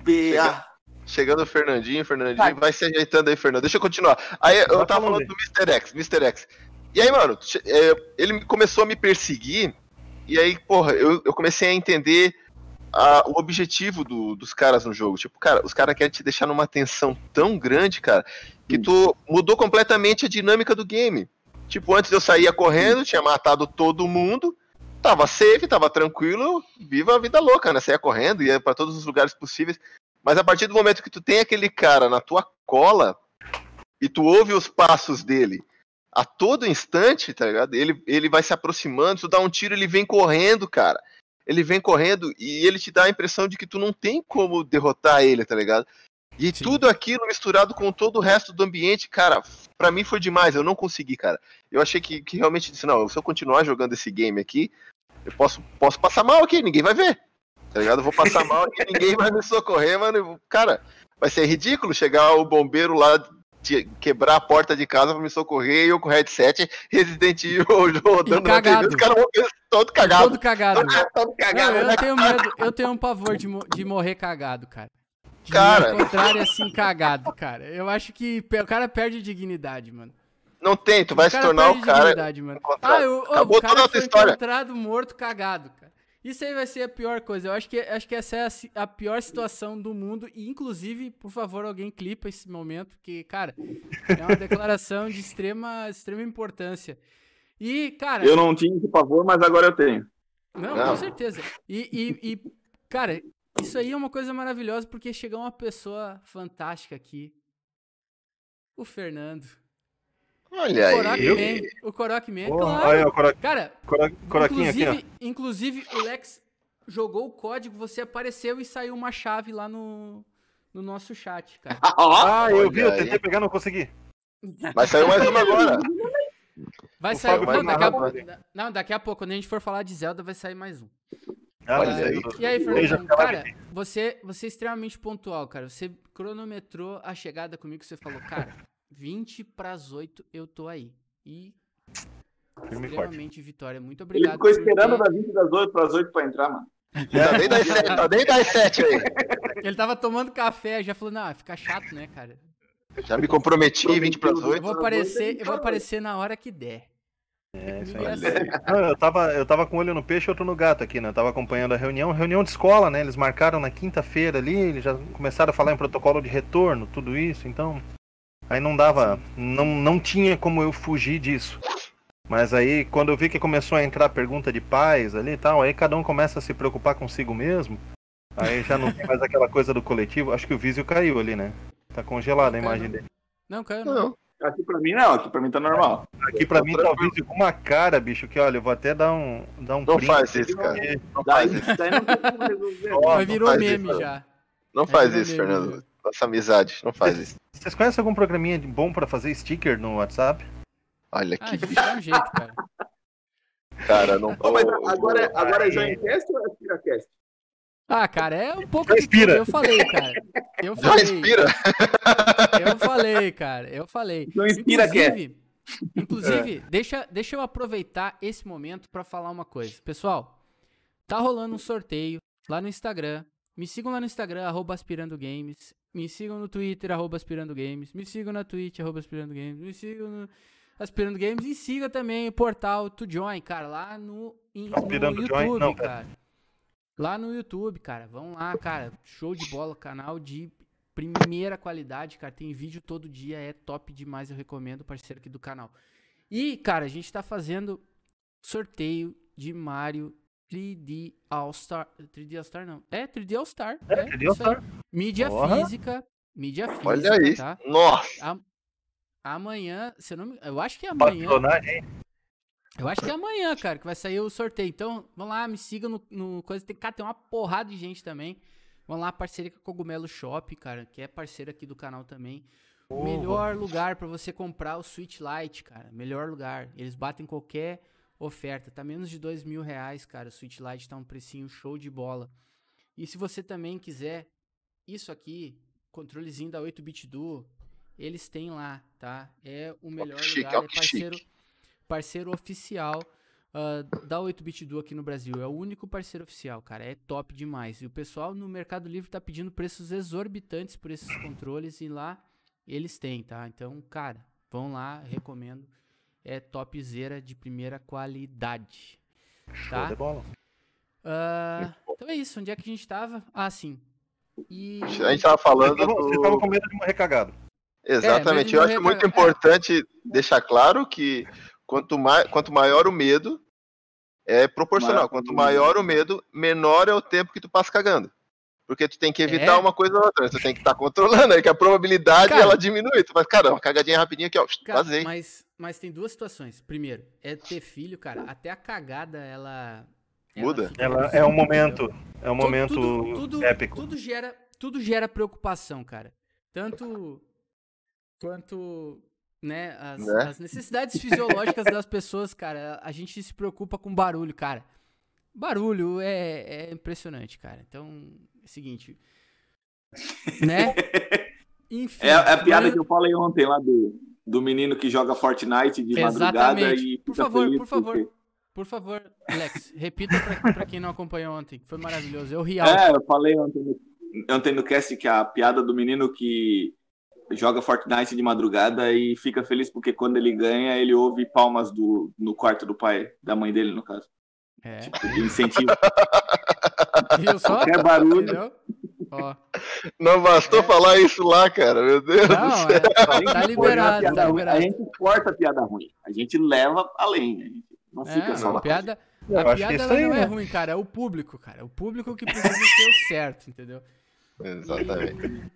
BA. Chegando o Fernandinho, Fernandinho, vai. vai se ajeitando aí, Fernando. Deixa eu continuar. Aí eu tava falando do Mr. X, Mr. X. E aí, mano, é, ele começou a me perseguir e aí, porra, eu, eu comecei a entender a, o objetivo do, dos caras no jogo. Tipo, cara, os caras querem te deixar numa tensão tão grande, cara, que tu mudou completamente a dinâmica do game. Tipo, antes eu saía correndo, tinha matado todo mundo, tava safe, tava tranquilo, viva a vida louca, né? Saía correndo, ia para todos os lugares possíveis. Mas a partir do momento que tu tem aquele cara na tua cola e tu ouve os passos dele a todo instante, tá ligado? Ele, ele vai se aproximando, tu dá um tiro, ele vem correndo, cara. Ele vem correndo e ele te dá a impressão de que tu não tem como derrotar ele, tá ligado? E Sim. tudo aquilo misturado com todo o resto do ambiente, cara, para mim foi demais, eu não consegui, cara. Eu achei que, que realmente disse, não, se eu continuar jogando esse game aqui, eu posso, posso passar mal aqui, ninguém vai ver. Tá ligado? Eu vou passar mal aqui, ninguém vai me socorrer, mano. Cara, vai ser ridículo chegar o bombeiro lá quebrar a porta de casa pra me socorrer e eu com headset Resident Evil (laughs) rodando no TV, os caras vão todo cagado. Todo cagado. Todo cagado. Não, eu tenho medo, eu tenho um pavor de, de morrer cagado, cara. Cara. Ao contrário, assim, cagado, cara. Eu acho que o cara perde dignidade, mano. Não tem, tu vai se tornar o cara. Mano. Ah, eu, Acabou o cara toda a foi história. encontrado morto cagado, cara. Isso aí vai ser a pior coisa. Eu acho que, acho que essa é a, a, pior situação do mundo. E, inclusive, por favor, alguém clipa esse momento, porque, cara, é uma declaração de extrema, extrema importância. E, cara. Eu não tinha esse pavor, mas agora eu tenho. Não, não. com certeza. E, e, e, cara, isso aí é uma coisa maravilhosa, porque chegou uma pessoa fantástica aqui. O Fernando. Olha o aí. Man, o Korok Man, oh, claro. Aí, Korok, Cara, Korok, inclusive, aqui, inclusive, o Lex jogou o código, você apareceu e saiu uma chave lá no, no nosso chat, cara. ah, eu vi, eu tentei pegar, não consegui. Vai sair mais uma agora. Vai o sair. Não daqui, a, não, daqui a pouco, quando a gente for falar de Zelda, vai sair mais um. Ah, Olha aí. E aí, Fernando, cara, você, você é extremamente pontual, cara. Você cronometrou a chegada comigo, você falou, cara, 20 para as 8 eu tô aí. E Firme extremamente forte. vitória. Muito obrigado. Ele ficou esperando das 20 das 8 para as 8 para entrar, mano. Tá nem das 7, tá nem das 7 aí. Ele tava tomando café, já falou, não, fica chato, né, cara? Já me comprometi, 20 para as 8. Eu vou aparecer, eu vou aparecer na hora que der. É, isso aí. Não, eu, tava, eu tava com um olho no peixe e outro no gato aqui, né? Eu tava acompanhando a reunião, reunião de escola, né? Eles marcaram na quinta-feira ali, eles já começaram a falar em protocolo de retorno, tudo isso, então. Aí não dava, não, não tinha como eu fugir disso. Mas aí, quando eu vi que começou a entrar pergunta de pais ali e tal, aí cada um começa a se preocupar consigo mesmo. Aí já não tem mais aquela coisa do coletivo. Acho que o Visio caiu ali, né? Tá congelada a imagem dele. Não, caiu não. não. Aqui pra mim não, aqui pra mim tá normal. Aqui pra mim tá o Visio com uma cara, bicho, que olha, eu vou até dar um, dar um Não faz isso, cara. Não faz isso. Mas virou meme já. Não faz isso, Fernando. Nossa amizade, não faz isso. Vocês conhecem algum programinha bom pra fazer sticker no WhatsApp? Olha que. Ah, é um jeito, cara. Cara, não oh, mas agora, agora é Join Cast ou é Aspira Cast? Ah, cara, é um pouco de tudo. Eu falei, cara. Eu falei. Já inspira. Eu falei, cara. Eu falei. Não inspira, inclusive, inclusive é. deixa, deixa eu aproveitar esse momento para falar uma coisa. Pessoal, tá rolando um sorteio lá no Instagram. Me sigam lá no Instagram, arroba Aspirando Games. Me sigam no Twitter, arroba Aspirando Games. Me sigam na Twitch, arroba Aspirando Games. Me sigam no Aspirando Games. E siga também o portal To Join, cara, lá no, in, no YouTube, join? Não, cara. Lá no YouTube, cara. Vão lá, cara. Show de bola, canal de primeira qualidade, cara. Tem vídeo todo dia, é top demais. Eu recomendo, parceiro aqui do canal. E, cara, a gente tá fazendo sorteio de Mario 3D All-Star. 3D All-Star não. É, 3D All-Star. É, é 3D All-Star. Mídia Porra. física. Mídia física. Olha aí. Tá? Nossa. A, amanhã, se eu não me, Eu acho que é amanhã. Patronagem. Eu acho que é amanhã, cara, que vai sair o sorteio. Então, vamos lá, me sigam no, no coisa. Tem, cara, tem uma porrada de gente também. Vamos lá, parceria com a Cogumelo Shop, cara, que é parceiro aqui do canal também. O melhor lugar para você comprar o Switch Lite, cara. Melhor lugar. Eles batem qualquer oferta. Tá menos de dois mil reais, cara. O Switch Lite tá um precinho show de bola. E se você também quiser isso aqui, controlezinho da 8-bit Duo, eles têm lá, tá? É o melhor chique, lugar, é parceiro, parceiro oficial uh, da 8-bit Duo aqui no Brasil. É o único parceiro oficial, cara. É top demais. E o pessoal no Mercado Livre tá pedindo preços exorbitantes por esses controles e lá eles têm, tá? Então, cara, vão lá, recomendo. É topzera de primeira qualidade. Tá? Show de bola. Uh, então é isso. Onde é que a gente tava? Ah, sim. E... A gente tava falando. Você tava, você tava com medo de morrer cagado. Exatamente. É, eu acho muito importante é. deixar claro que quanto, mai, quanto maior o medo, é proporcional. Maior quanto maior o medo, menor é o tempo que tu passa cagando. Porque tu tem que evitar é. uma coisa ou outra. Tu tem que estar tá controlando aí, que a probabilidade cara, ela diminui. Tu faz, cara, uma cagadinha rapidinha aqui, ó. Cara, vazei. Mas, mas tem duas situações. Primeiro, é ter filho, cara. Até a cagada, ela. Muda. Ela, ela é um momento. É um momento tudo, tudo, épico. Tudo gera, tudo gera preocupação, cara. Tanto quanto né, as, né? as necessidades fisiológicas das pessoas, cara. A gente se preocupa com barulho, cara. Barulho é, é impressionante, cara. Então, é o seguinte. Né? (laughs) Enfim. É, é a piada mas... que eu falei ontem lá do, do menino que joga Fortnite de Exatamente. madrugada e. Por favor, por favor. Porque... Por favor, Alex, repita pra, pra, quem não acompanhou ontem, foi maravilhoso. Eu ri alto. É, eu falei ontem no, ontem no cast que a piada do menino que joga Fortnite de madrugada e fica feliz porque quando ele ganha, ele ouve palmas do, no quarto do pai, da mãe dele, no caso. É. Tipo, de incentivo. Viu só? Qualquer barulho. Ó. Não bastou é. falar isso lá, cara. Meu Deus não, do céu. É, tá liberado, tá liberado. A gente corta a piada ruim. A gente leva além. A gente não fica é, só na piada. Eu a piada ela não é ruim, cara. É o público, cara. É o público que precisa ser o certo, entendeu? Exatamente.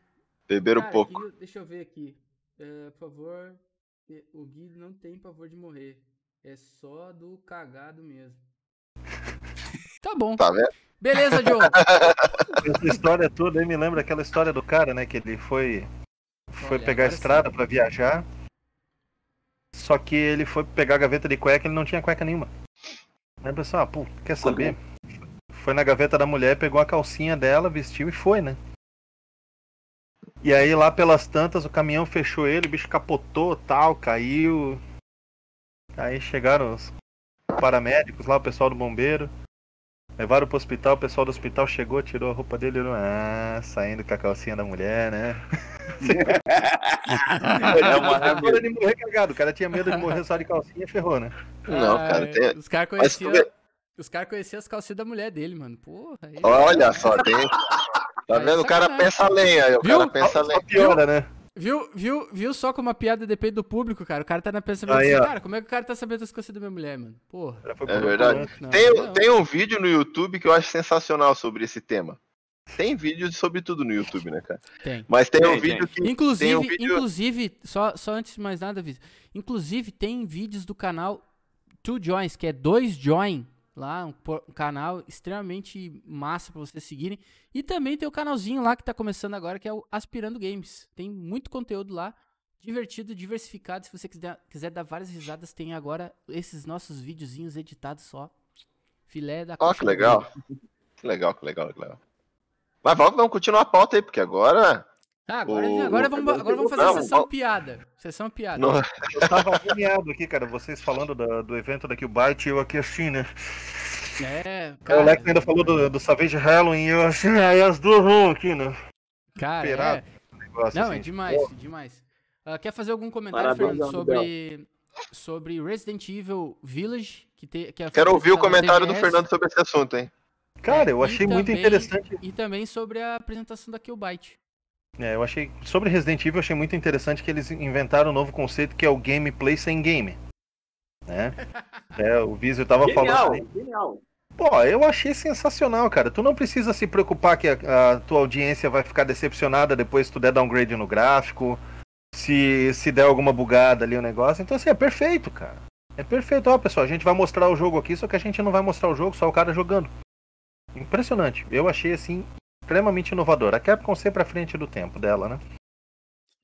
Beber um pouco. Deixa eu ver aqui. Uh, por favor. O Gui não tem pavor de morrer. É só do cagado mesmo. Tá bom. Tá vendo? Beleza, Joe. (laughs) Essa história toda aí me lembra aquela história do cara, né? Que ele foi, foi Olha, pegar a estrada para viajar. Só que ele foi pegar a gaveta de cueca e ele não tinha cueca nenhuma. Aí pessoal, ah, pô, quer saber? Foi na gaveta da mulher, pegou a calcinha dela, vestiu e foi, né? E aí lá pelas tantas o caminhão fechou ele, o bicho capotou, tal, caiu. Aí chegaram os paramédicos lá, o pessoal do bombeiro. Levaram pro hospital, o pessoal do hospital chegou, tirou a roupa dele e ah, saindo com a calcinha da mulher, né? (laughs) é uma é de morrer cagado. O cara tinha medo de morrer só de calcinha e ferrou, né? Não, ah, cara, tem... Os caras conheciam. Os caras conheciam as calcinhas da mulher dele, mano. Porra. Aí... Olha só, tem. Tá vendo? O cara pensa lenha, o Viu? cara pensa lenha. Piora, né? Viu, viu, viu só como a piada depende do público, cara? O cara tá na pensamento assim, cara, como é que o cara tá sabendo as coisas da minha mulher, mano? Porra. É verdade. Não, tem, não. tem um vídeo no YouTube que eu acho sensacional sobre esse tema. Tem vídeo sobre tudo no YouTube, né, cara? Tem. Mas tem, tem um vídeo que. Inclusive, um vídeo... inclusive só, só antes de mais nada, Inclusive, tem vídeos do canal Two Joins, que é dois join lá, um, um, canal extremamente massa para vocês seguirem. E também tem o canalzinho lá que tá começando agora, que é o Aspirando Games. Tem muito conteúdo lá, divertido, diversificado. Se você quiser, quiser dar várias risadas, tem agora esses nossos videozinhos editados só. Filé da Ó, oh, que legal. Que legal, que legal, que legal. Mas vamos, vamos continuar a pauta aí, porque agora ah, agora, o... agora, vamos, agora vamos fazer a sessão não, piada. Sessão piada. Não. Eu tava agoniado aqui, cara. Vocês falando do, do evento daqui, o Byte, e eu aqui assim, né? É, cara. O Alex ainda falou do, do Savage Halloween e eu assim, aí as duas vão aqui, né? Cara, é... Negócio, não, é assim. é demais, Pô. demais. Uh, quer fazer algum comentário, Parabéns, Fernando, sobre, sobre Resident Evil Village? Que te, que é Quero ouvir o comentário do Fernando sobre esse assunto, hein? Cara, eu achei muito também, interessante. E também sobre a apresentação da Killbyte. É, eu achei. Sobre Resident Evil, eu achei muito interessante que eles inventaram um novo conceito que é o gameplay sem game. Né? (laughs) É, o Vizio tava genial, falando. Genial. Pô, eu achei sensacional, cara. Tu não precisa se preocupar que a, a tua audiência vai ficar decepcionada depois se tu der downgrade no gráfico, se, se der alguma bugada ali o negócio. Então, assim, é perfeito, cara. É perfeito. Ó, pessoal, a gente vai mostrar o jogo aqui, só que a gente não vai mostrar o jogo, só o cara jogando. Impressionante. Eu achei, assim, extremamente inovador. A Capcom sempre à frente do tempo dela, né?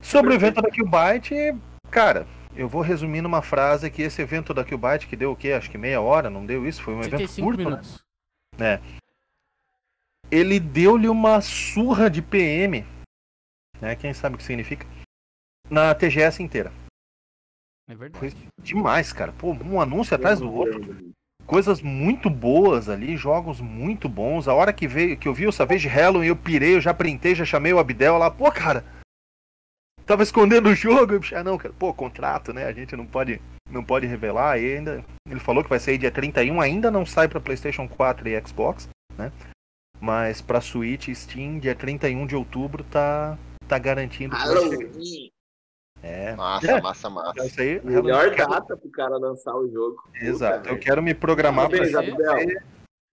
Sobre o evento da Killbyte, cara, eu vou resumir numa frase que esse evento da Qbyte, que deu o quê? Acho que meia hora, não deu isso? Foi um evento curto, né? minutos. né? Ele deu-lhe uma surra de PM, né? Quem sabe o que significa? Na TGS inteira. É verdade. Foi demais, cara. Pô, um anúncio atrás do outro. Coisas muito boas ali, jogos muito bons. A hora que veio, que eu vi o Savage Halloween, eu pirei, eu já printei, já chamei o Abdel lá. Pô, cara, tava escondendo o jogo. Eu, ah, não, cara, pô, contrato, né? A gente não pode, não pode revelar. E ainda, ele falou que vai sair dia 31, ainda não sai para PlayStation 4 e Xbox, né? Mas para Switch e Steam, dia 31 de outubro tá tá garantindo. Halloween. É. Massa, é. (laughs) massa, massa. Isso aí, Melhor data pro cara lançar o jogo. Exato. Puta, eu quero me programar para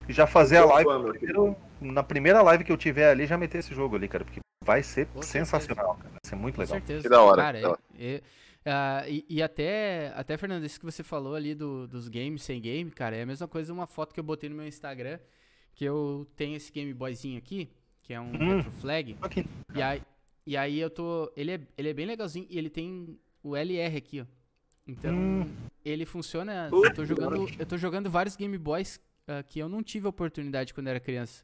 já fazer a live. Primeiro, na primeira live que eu tiver ali, já meter esse jogo ali, cara. Porque vai ser Com sensacional, cara. Vai ser muito legal. Com certeza. Que da hora. Cara, é, é, uh, e, e, até, até, Fernando, isso que você falou ali do, dos games sem game, cara, é a mesma coisa uma foto que eu botei no meu Instagram, que eu tenho esse Game Boyzinho aqui, que é um hum. Retro Flag. Okay. E aí, e aí eu tô. Ele é, ele é bem legalzinho e ele tem o LR aqui, ó. Então, hum. ele funciona. Eu tô, jogando, eu tô jogando vários Game Boys uh, que eu não tive oportunidade quando era criança.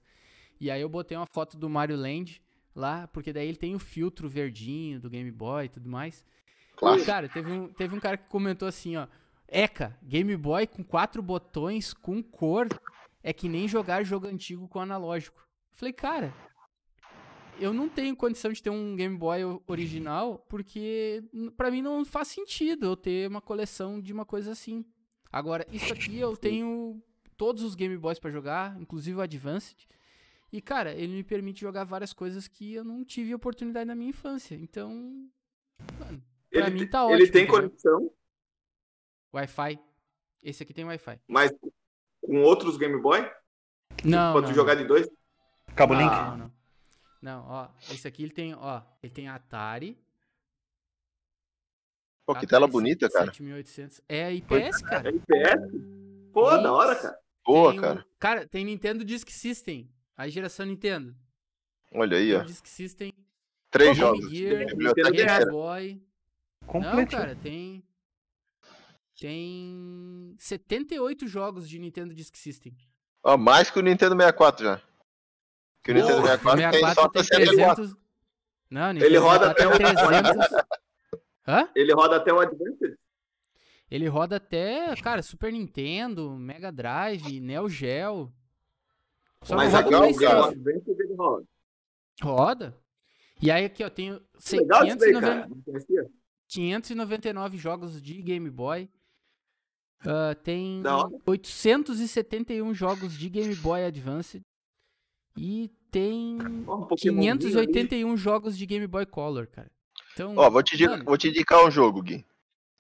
E aí eu botei uma foto do Mario Land lá, porque daí ele tem o filtro verdinho do Game Boy e tudo mais. Claro. E, cara, teve um, teve um cara que comentou assim, ó. Eca, Game Boy com quatro botões, com cor, é que nem jogar jogo antigo com analógico. Falei, cara, eu não tenho condição de ter um Game Boy original, porque para mim não faz sentido eu ter uma coleção de uma coisa assim. Agora, isso aqui eu (laughs) tenho todos os Game Boys para jogar, inclusive o Advanced. E, cara, ele me permite jogar várias coisas que eu não tive oportunidade na minha infância. Então, mano, pra ele, mim tá ótimo. Ele tem entendeu? conexão? Wi-Fi. Esse aqui tem Wi-Fi. Mas com outros Game Boy? Não. Pode jogar de dois? Cabo Link? Não, não. Não, ó, esse aqui ele tem, ó, ele tem Atari. Pô, que tela bonita, cara. 7800. É IPS, cara. É IPS? Pô, da hora, cara. Boa, cara. Um, cara, tem Nintendo Disk System. A geração Nintendo. Olha aí, ó. Disk System. Três jogos. Gear, Game Boy. Não, cara, tem. Tem 78 jogos de Nintendo Disk System. Ó, mais que o Nintendo 64 já. Que o Nintendo 64, 64 tem, tem 300... Não, Nintendo ele roda até o 300... (laughs) Hã? Ele roda até o Advanced? Ele roda até, cara, Super Nintendo, Mega Drive, Neo Geo. Só Mas roda legal, o Advanced ele roda. Roda. E aí aqui, ó, tenho 590... 599 jogos de Game Boy. Uh, tem 871 jogos de Game Boy Advance. E tem oh, um 581 jogos de Game Boy Color, cara. Então, Ó, vou te, mano... vou te indicar um jogo, Gui.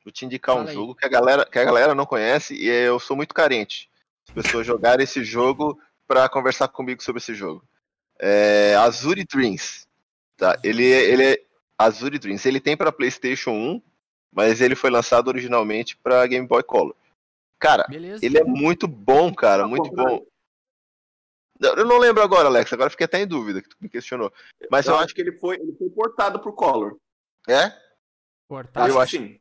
Vou te indicar Fala um aí. jogo que a, galera, que a galera não conhece e eu sou muito carente. As pessoas jogarem esse jogo para conversar comigo sobre esse jogo. É Azure Dreams. Tá? Ele, ele é Azure Dreams. Ele tem para PlayStation 1, mas ele foi lançado originalmente para Game Boy Color. Cara, Beleza. ele é muito bom, cara, muito bom. Eu não lembro agora, Alex. Agora fiquei até em dúvida que tu me questionou. Mas eu, eu acho que ele foi, ele foi portado pro Collor. É? Portado? Eu acho sim.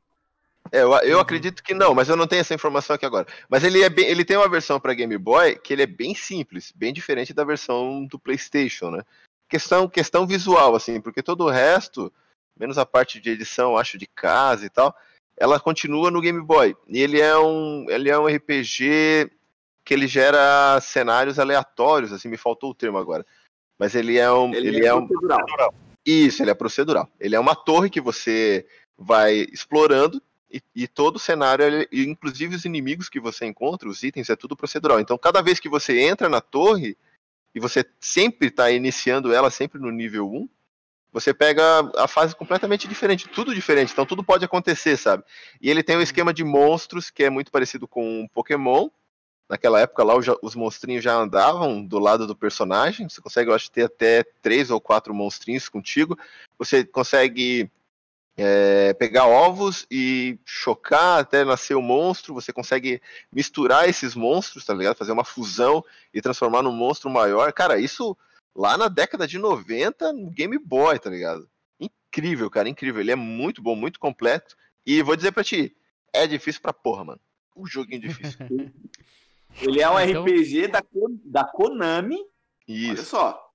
É, eu, eu uhum. acredito que não, mas eu não tenho essa informação aqui agora. Mas ele, é bem, ele tem uma versão para Game Boy que ele é bem simples, bem diferente da versão do PlayStation, né? Questão, questão visual, assim, porque todo o resto, menos a parte de edição, acho, de casa e tal, ela continua no Game Boy. E ele é um, ele é um RPG que ele gera cenários aleatórios, assim, me faltou o termo agora. Mas ele é um. Ele, ele é, é procedural. Um... Isso, ele é procedural. Ele é uma torre que você vai explorando e, e todo o cenário, inclusive os inimigos que você encontra, os itens, é tudo procedural. Então, cada vez que você entra na torre, e você sempre está iniciando ela sempre no nível 1, você pega a fase completamente diferente, tudo diferente, então tudo pode acontecer, sabe? E ele tem um esquema de monstros que é muito parecido com um Pokémon, Naquela época lá os monstrinhos já andavam do lado do personagem. Você consegue, eu acho, ter até três ou quatro monstrinhos contigo. Você consegue é, pegar ovos e chocar até nascer o monstro. Você consegue misturar esses monstros, tá ligado? Fazer uma fusão e transformar num monstro maior. Cara, isso lá na década de 90 no Game Boy, tá ligado? Incrível, cara, incrível. Ele é muito bom, muito completo. E vou dizer pra ti, é difícil pra porra, mano. Um joguinho difícil. (laughs) Ele é um então... RPG da, da Konami. Isso. Olha só.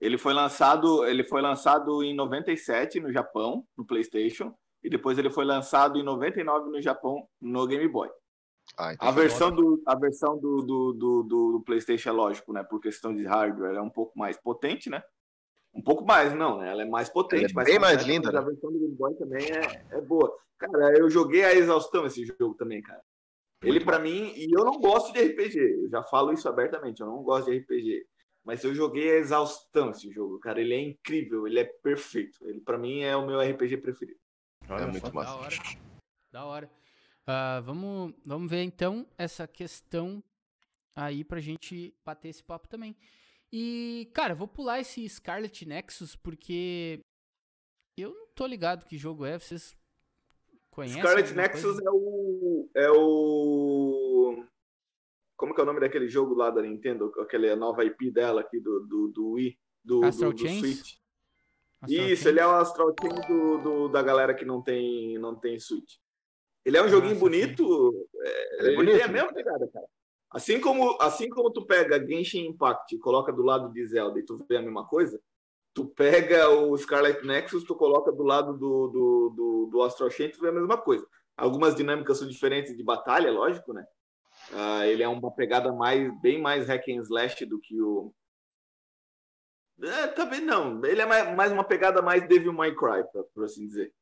Ele foi lançado, ele foi lançado em 97 no Japão, no PlayStation, e depois ele foi lançado em 99 no Japão no Game Boy. Ah, então a, versão do, a versão do, do, do, do, PlayStation é lógico, né? Por questão de hardware, é um pouco mais potente, né? Um pouco mais, não, né? Ela é mais potente. é bem mais linda, né? A versão do Game Boy também é, é boa. Cara, eu joguei a exaustão esse jogo também, cara. Ele, para mim, e eu não gosto de RPG, eu já falo isso abertamente, eu não gosto de RPG. Mas eu joguei a exaustão esse jogo, cara. Ele é incrível, ele é perfeito. Ele, para mim, é o meu RPG preferido. Olha, é muito massa. Da hora. Da hora. Uh, vamos, vamos ver então essa questão aí pra gente bater esse papo também. E, cara, vou pular esse Scarlet Nexus porque eu não tô ligado que jogo é. Vocês conhecem? Scarlet Nexus é o. É o. Como que é o nome daquele jogo lá da Nintendo? Aquela nova IP dela aqui do, do, do Wii, do, Astral do, do Switch. Astral Isso, Chains? ele é o Astral Chain do, do, da galera que não tem, não tem Switch. Ele é um joguinho bonito. É, é bonito, a mesma pegada, cara. Assim como, assim como tu pega Genshin Impact e coloca do lado de Zelda e tu vê a mesma coisa, tu pega o Scarlet Nexus, tu coloca do lado do, do, do, do Astral Chain, tu vê a mesma coisa. Algumas dinâmicas são diferentes de batalha, lógico, né? Uh, ele é uma pegada mais, bem mais hack and slash do que o. É, também não. Ele é mais, mais uma pegada mais Devil May Cry, por assim dizer.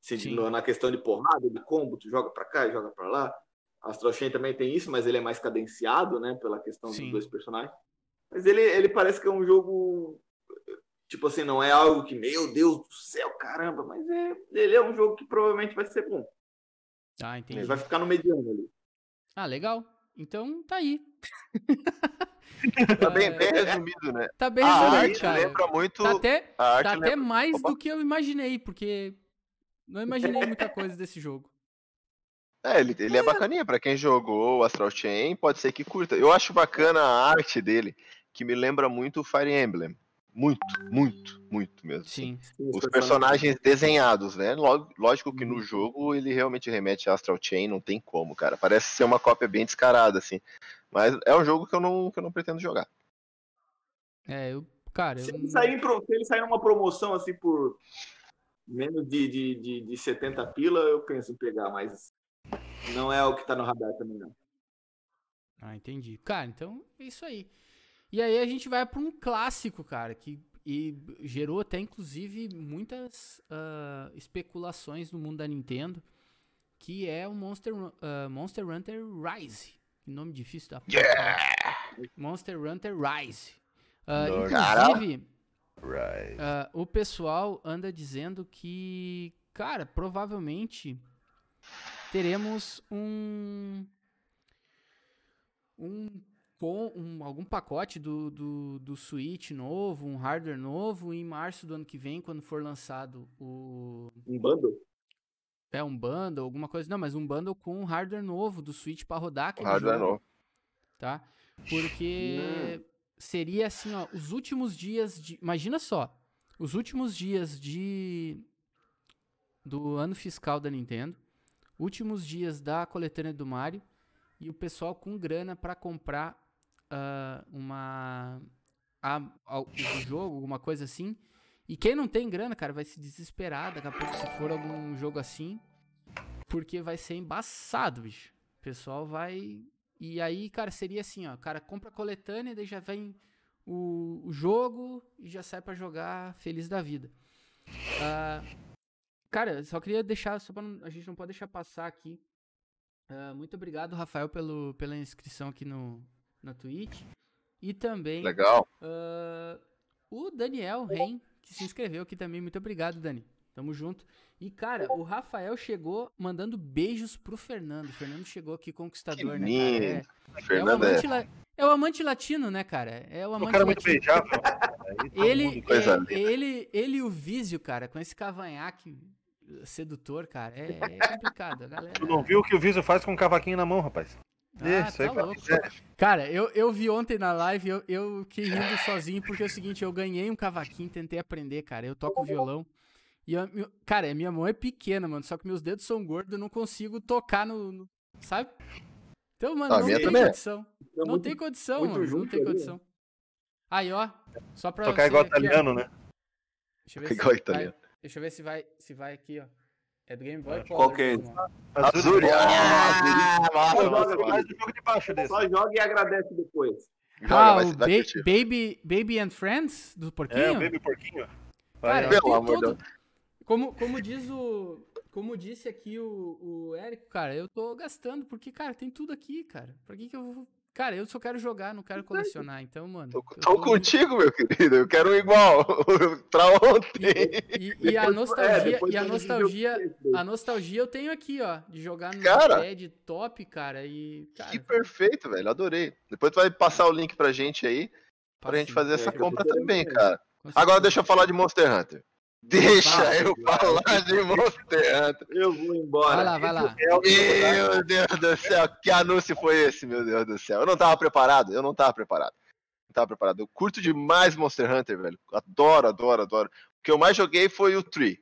Se, na questão de porrada, de combo, tu joga para cá e joga para lá. Astral Chain também tem isso, mas ele é mais cadenciado, né? Pela questão Sim. dos dois personagens. Mas ele, ele parece que é um jogo. Tipo assim, não é algo que, meu Deus do céu, caramba, mas é, ele é um jogo que provavelmente vai ser bom. Ah, entendi. Ele vai ficar no mediano ali. Ah, legal. Então tá aí. tá bem, (laughs) bem resumido, né? Tá bem resumido, a arte cara. lembra muito. Tá até, tá até lembra... mais Opa. do que eu imaginei, porque não imaginei muita (laughs) coisa desse jogo. É, ele, ele é. é bacaninha para quem jogou o Astral Chain, pode ser que curta. Eu acho bacana a arte dele, que me lembra muito o Fire Emblem. Muito, muito, muito mesmo. Sim. Os personagens desenhados, né? Lógico que no uhum. jogo ele realmente remete a Astral Chain, não tem como, cara. Parece ser uma cópia bem descarada, assim. Mas é um jogo que eu não, que eu não pretendo jogar. É, eu, cara. Se, eu... ele sair, se ele sair numa promoção assim por menos de, de, de, de 70 pila, eu penso em pegar, mas não é o que tá no radar também, não. Ah, entendi. Cara, então é isso aí. E aí a gente vai para um clássico, cara, que e gerou até inclusive muitas uh, especulações no mundo da Nintendo, que é o Monster, uh, Monster Hunter Rise. Que nome difícil da yeah! Monster Hunter Rise. Uh, inclusive, Uh, o pessoal anda dizendo que, cara, provavelmente teremos um. Um, com um, algum pacote do, do, do Switch novo, um hardware novo, em março do ano que vem, quando for lançado o. Um bundle? É, um bundle, alguma coisa. Não, mas um bundle com um hardware novo do Switch para rodar aquele hardware jogo. novo. Tá? Porque. Hum seria assim, ó, os últimos dias de. Imagina só, os últimos dias de. do ano fiscal da Nintendo, últimos dias da coletânea do Mario e o pessoal com grana para comprar uh, uma. A, a, o jogo, alguma coisa assim. E quem não tem grana, cara, vai se desesperar daqui a pouco se for algum jogo assim. Porque vai ser embaçado, bicho. O pessoal vai e aí, cara, seria assim, ó, cara compra a coletânea, daí já vem o, o jogo e já sai para jogar feliz da vida. Uh, cara, só queria deixar, só pra não, a gente não pode deixar passar aqui. Uh, muito obrigado, Rafael, pelo, pela inscrição aqui no, na Twitch. E também. Legal. Uh, o Daniel Ren, que se inscreveu aqui também. Muito obrigado, Dani. Tamo junto. E, cara, o Rafael chegou mandando beijos pro Fernando. O Fernando chegou aqui conquistador, que né, cara? É, é, o amante é... La... é o amante latino, né, cara? É o amante o cara latino. muito beijável. ele, é, ele, ele e o Vísio, cara, com esse cavanhaque sedutor, cara, é, é complicado. A galera... Tu não viu o que o Vísio faz com o cavaquinho na mão, rapaz? Ah, Isso, tá louco. Cara, eu, eu vi ontem na live, eu, eu que rindo sozinho, porque é o seguinte, eu ganhei um cavaquinho, tentei aprender, cara. Eu toco violão. E eu, cara, minha mão é pequena, mano. Só que meus dedos são gordos, eu não consigo tocar no. no sabe? Então, mano, ah, não tem também. condição. É não tem condição, mano. Não tem condição. Aí, ó. Só pra. Tocar igual italiano, né? Deixa eu ver igual se italiano. Vai, deixa eu ver se vai, se vai aqui, ó. É do Game Boy Qual que é esse? Azul. Ah, ah, jogo de baixo desse. Só joga e agradece depois. Ah, o ba Baby, Baby and Friends do Porquinho? É, o Baby Porquinho. Cara, Pelo amor todo... Como, como diz o. Como disse aqui o, o Érico, cara, eu tô gastando, porque, cara, tem tudo aqui, cara. Pra que, que eu vou Cara, eu só quero jogar, não quero colecionar. Então, mano. Tô, tô, tô contigo, meu querido. Eu quero um igual. (laughs) pra ontem. E, e, e a nostalgia, é, e a nostalgia, a nostalgia eu tenho aqui, ó. De jogar no cara, pad top, cara. E. Cara, que perfeito, velho. Adorei. Depois tu vai passar o link pra gente aí. Pra gente fazer essa é, compra também, cara. Agora deixa eu falar de Monster Hunter. Deixa eu falar de Monster Hunter. Eu vou embora. Vai lá, vai lá. Meu Deus do céu, que anúncio foi esse, meu Deus do céu? Eu não tava preparado, eu não tava preparado. Não tava preparado. Eu curto demais Monster Hunter, velho. Adoro, adoro, adoro. O que eu mais joguei foi o Tree.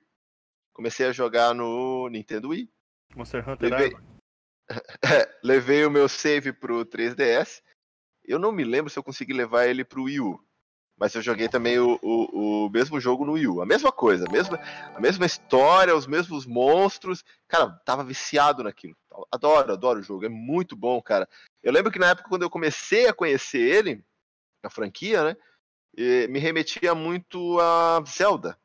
Comecei a jogar no Nintendo Wii. Monster Hunter levei... (laughs) levei o meu save pro 3DS. Eu não me lembro se eu consegui levar ele pro Wii U. Mas eu joguei também o, o, o, mesmo jogo no Wii U. A mesma coisa, a mesma, a mesma história, os mesmos monstros. Cara, tava viciado naquilo. Adoro, adoro o jogo. É muito bom, cara. Eu lembro que na época, quando eu comecei a conhecer ele, a franquia, né? Me remetia muito a Zelda.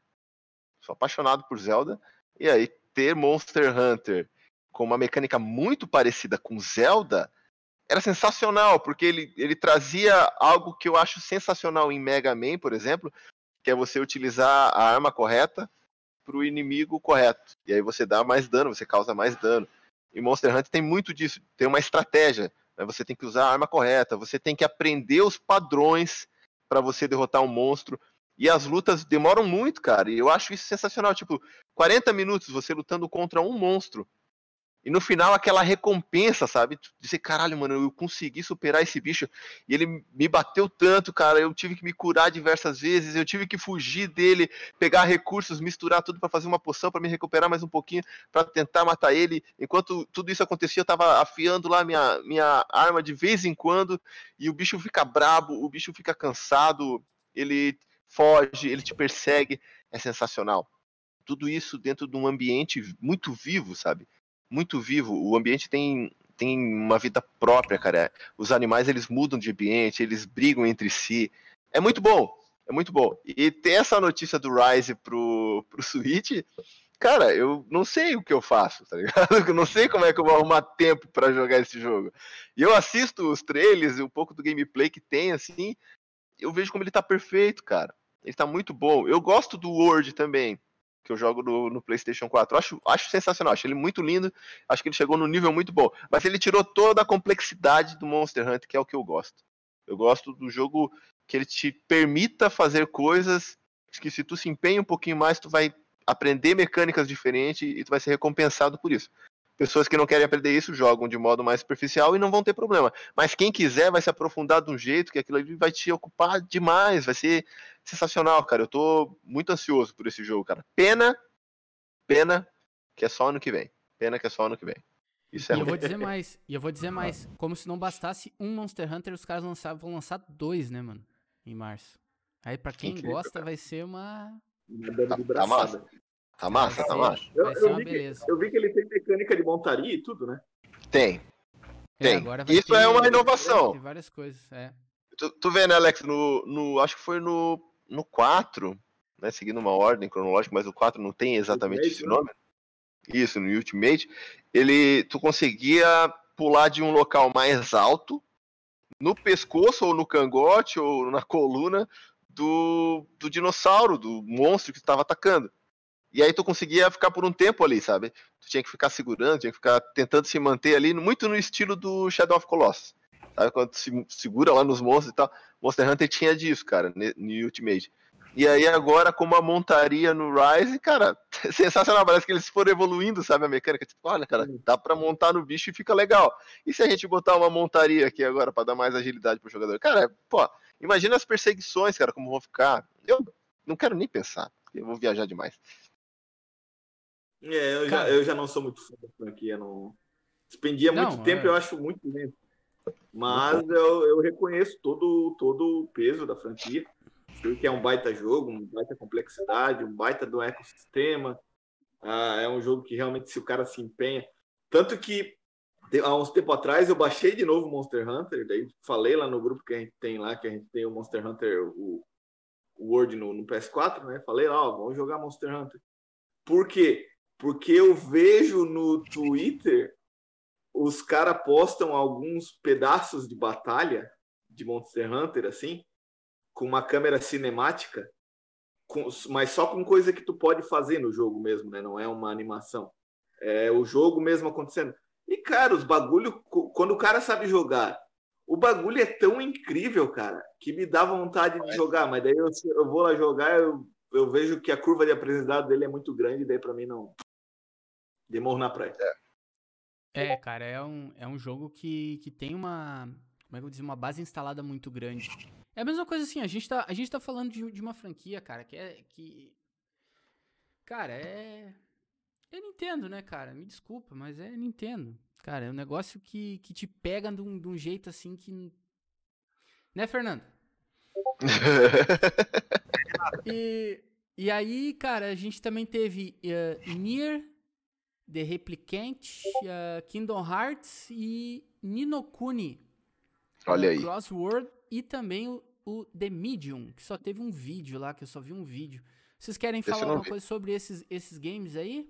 Sou apaixonado por Zelda. E aí, ter Monster Hunter com uma mecânica muito parecida com Zelda era sensacional, porque ele, ele trazia algo que eu acho sensacional em Mega Man, por exemplo, que é você utilizar a arma correta para o inimigo correto. E aí você dá mais dano, você causa mais dano. E Monster Hunter tem muito disso, tem uma estratégia. Né? Você tem que usar a arma correta, você tem que aprender os padrões para você derrotar um monstro. E as lutas demoram muito, cara. E eu acho isso sensacional. Tipo, 40 minutos você lutando contra um monstro. E no final, aquela recompensa, sabe? Dizer, caralho, mano, eu consegui superar esse bicho. E ele me bateu tanto, cara. Eu tive que me curar diversas vezes. Eu tive que fugir dele, pegar recursos, misturar tudo para fazer uma poção, para me recuperar mais um pouquinho, para tentar matar ele. Enquanto tudo isso acontecia, eu tava afiando lá minha, minha arma de vez em quando. E o bicho fica brabo, o bicho fica cansado. Ele foge, ele te persegue. É sensacional. Tudo isso dentro de um ambiente muito vivo, sabe? Muito vivo. O ambiente tem, tem uma vida própria, cara. Os animais eles mudam de ambiente, eles brigam entre si. É muito bom, é muito bom. E ter essa notícia do Rise pro, pro Switch, cara, eu não sei o que eu faço, tá ligado? (laughs) Eu não sei como é que eu vou arrumar tempo para jogar esse jogo. E eu assisto os trailers e um pouco do gameplay que tem, assim, eu vejo como ele tá perfeito, cara. Ele tá muito bom. Eu gosto do Word também que eu jogo no, no, PlayStation 4. Acho, acho sensacional, acho ele muito lindo, acho que ele chegou num nível muito bom. Mas ele tirou toda a complexidade do Monster Hunter, que é o que eu gosto. Eu gosto do jogo que ele te permita fazer coisas que se tu se empenha um pouquinho mais, tu vai aprender mecânicas diferentes e tu vai ser recompensado por isso. Pessoas que não querem aprender isso jogam de modo mais superficial e não vão ter problema. Mas quem quiser vai se aprofundar de um jeito que aquilo ali vai te ocupar demais, vai ser sensacional, cara. Eu tô muito ansioso por esse jogo, cara. Pena, pena que é só ano que vem. Pena que é só ano que vem. Isso é e eu vou dizer (laughs) mais, e eu vou dizer mais, como se não bastasse um Monster Hunter, os caras lançaram, vão lançar dois, né, mano? Em março. Aí para quem Incrível, gosta cara. vai ser uma tá, tá massa. Tá massa, tá massa. Eu, eu, vi que, eu, vi que, ele tem mecânica de montaria e tudo, né? Tem. É, tem. É, Isso é uma inovação. Tem várias coisas, é. Tu, tu vê, né, Alex, no, no, acho que foi no, no 4, né, seguindo uma ordem cronológica, mas o 4 não tem exatamente Ultimate, esse né? nome. Né? Isso, no Ultimate, ele, tu conseguia pular de um local mais alto, no pescoço ou no cangote ou na coluna do, do dinossauro, do monstro que estava atacando. E aí tu conseguia ficar por um tempo ali, sabe? Tu tinha que ficar segurando, tinha que ficar tentando se manter ali, muito no estilo do Shadow of Colossus. Sabe? Quando se segura lá nos monstros e tal. Monster Hunter tinha disso, cara, no Ultimate. E aí agora, com uma montaria no Rise, cara, (laughs) sensacional. Parece que eles foram evoluindo, sabe, a mecânica. Tipo, olha, cara, dá pra montar no bicho e fica legal. E se a gente botar uma montaria aqui agora para dar mais agilidade pro jogador? Cara, pô, imagina as perseguições, cara, como vão ficar. Eu não quero nem pensar, eu vou viajar demais. É, eu, já, eu já não sou muito fã da franquia, não. Despendia não, muito tempo, é... eu acho muito lento. Mas eu, eu reconheço todo, todo o peso da franquia. Que é um baita jogo, uma baita complexidade, um baita do ecossistema. Ah, é um jogo que realmente, se o cara se empenha. Tanto que há uns tempo atrás eu baixei de novo Monster Hunter, daí falei lá no grupo que a gente tem lá, que a gente tem o Monster Hunter, o, o Word no, no PS4, né? Falei lá, ó, vamos jogar Monster Hunter. Por quê? Porque eu vejo no Twitter os caras postam alguns pedaços de batalha de Monster Hunter, assim, com uma câmera cinemática, com, mas só com coisa que tu pode fazer no jogo mesmo, né? Não é uma animação. É o jogo mesmo acontecendo. E, cara, os bagulho, quando o cara sabe jogar, o bagulho é tão incrível, cara, que me dá vontade de jogar, mas daí eu, eu vou lá jogar, eu, eu vejo que a curva de aprendizado dele é muito grande, e daí para mim não. Demorro na praia. É, cara, é um, é um jogo que, que tem uma. Como é que eu vou dizer? Uma base instalada muito grande. É a mesma coisa assim, a gente tá, a gente tá falando de, de uma franquia, cara, que é. Que, cara, é. É Nintendo, né, cara? Me desculpa, mas é Nintendo. Cara, é um negócio que, que te pega de um, de um jeito assim que. Né, Fernando? (laughs) e, e aí, cara, a gente também teve uh, Nier, The Replicant, uh, Kingdom Hearts e Ninokuni. Olha aí. Crossword e também o, o, The Medium, que só teve um vídeo lá, que eu só vi um vídeo. Vocês querem falar alguma vi. coisa sobre esses, esses games aí?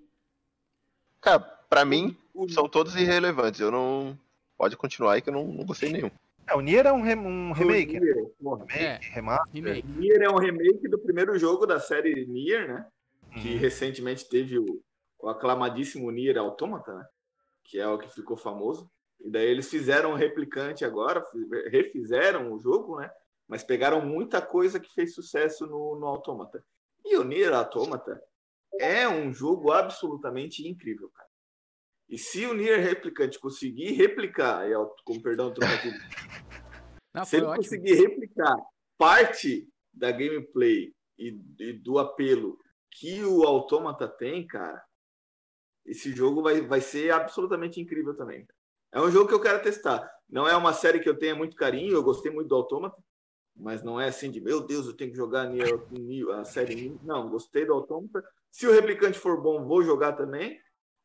Cara, pra mim, são todos irrelevantes. Eu não. Pode continuar aí que eu não, não gostei nenhum. É, o Nier é um, re... um remake. Nier, remake, é, remaster. Remake. Nier é um remake do primeiro jogo da série Nier, né? Que uhum. recentemente teve o, o aclamadíssimo Nier Automata, né? Que é o que ficou famoso. E daí eles fizeram um replicante agora, refizeram o jogo, né? Mas pegaram muita coisa que fez sucesso no, no Automata. E o Nier Automata é um jogo absolutamente incrível, cara. E se o Nier Replicante conseguir replicar, com perdão do trocadilho, se ele ótimo. conseguir replicar parte da gameplay e, e, do apelo que o Automata tem, cara, esse jogo vai, vai ser absolutamente incrível também. É um jogo que eu quero testar. Não é uma série que eu tenha muito carinho, eu gostei muito do Automata, mas não é assim de, meu Deus, eu tenho que jogar a série. Não, gostei do Automata. Se o replicante for bom, vou jogar também.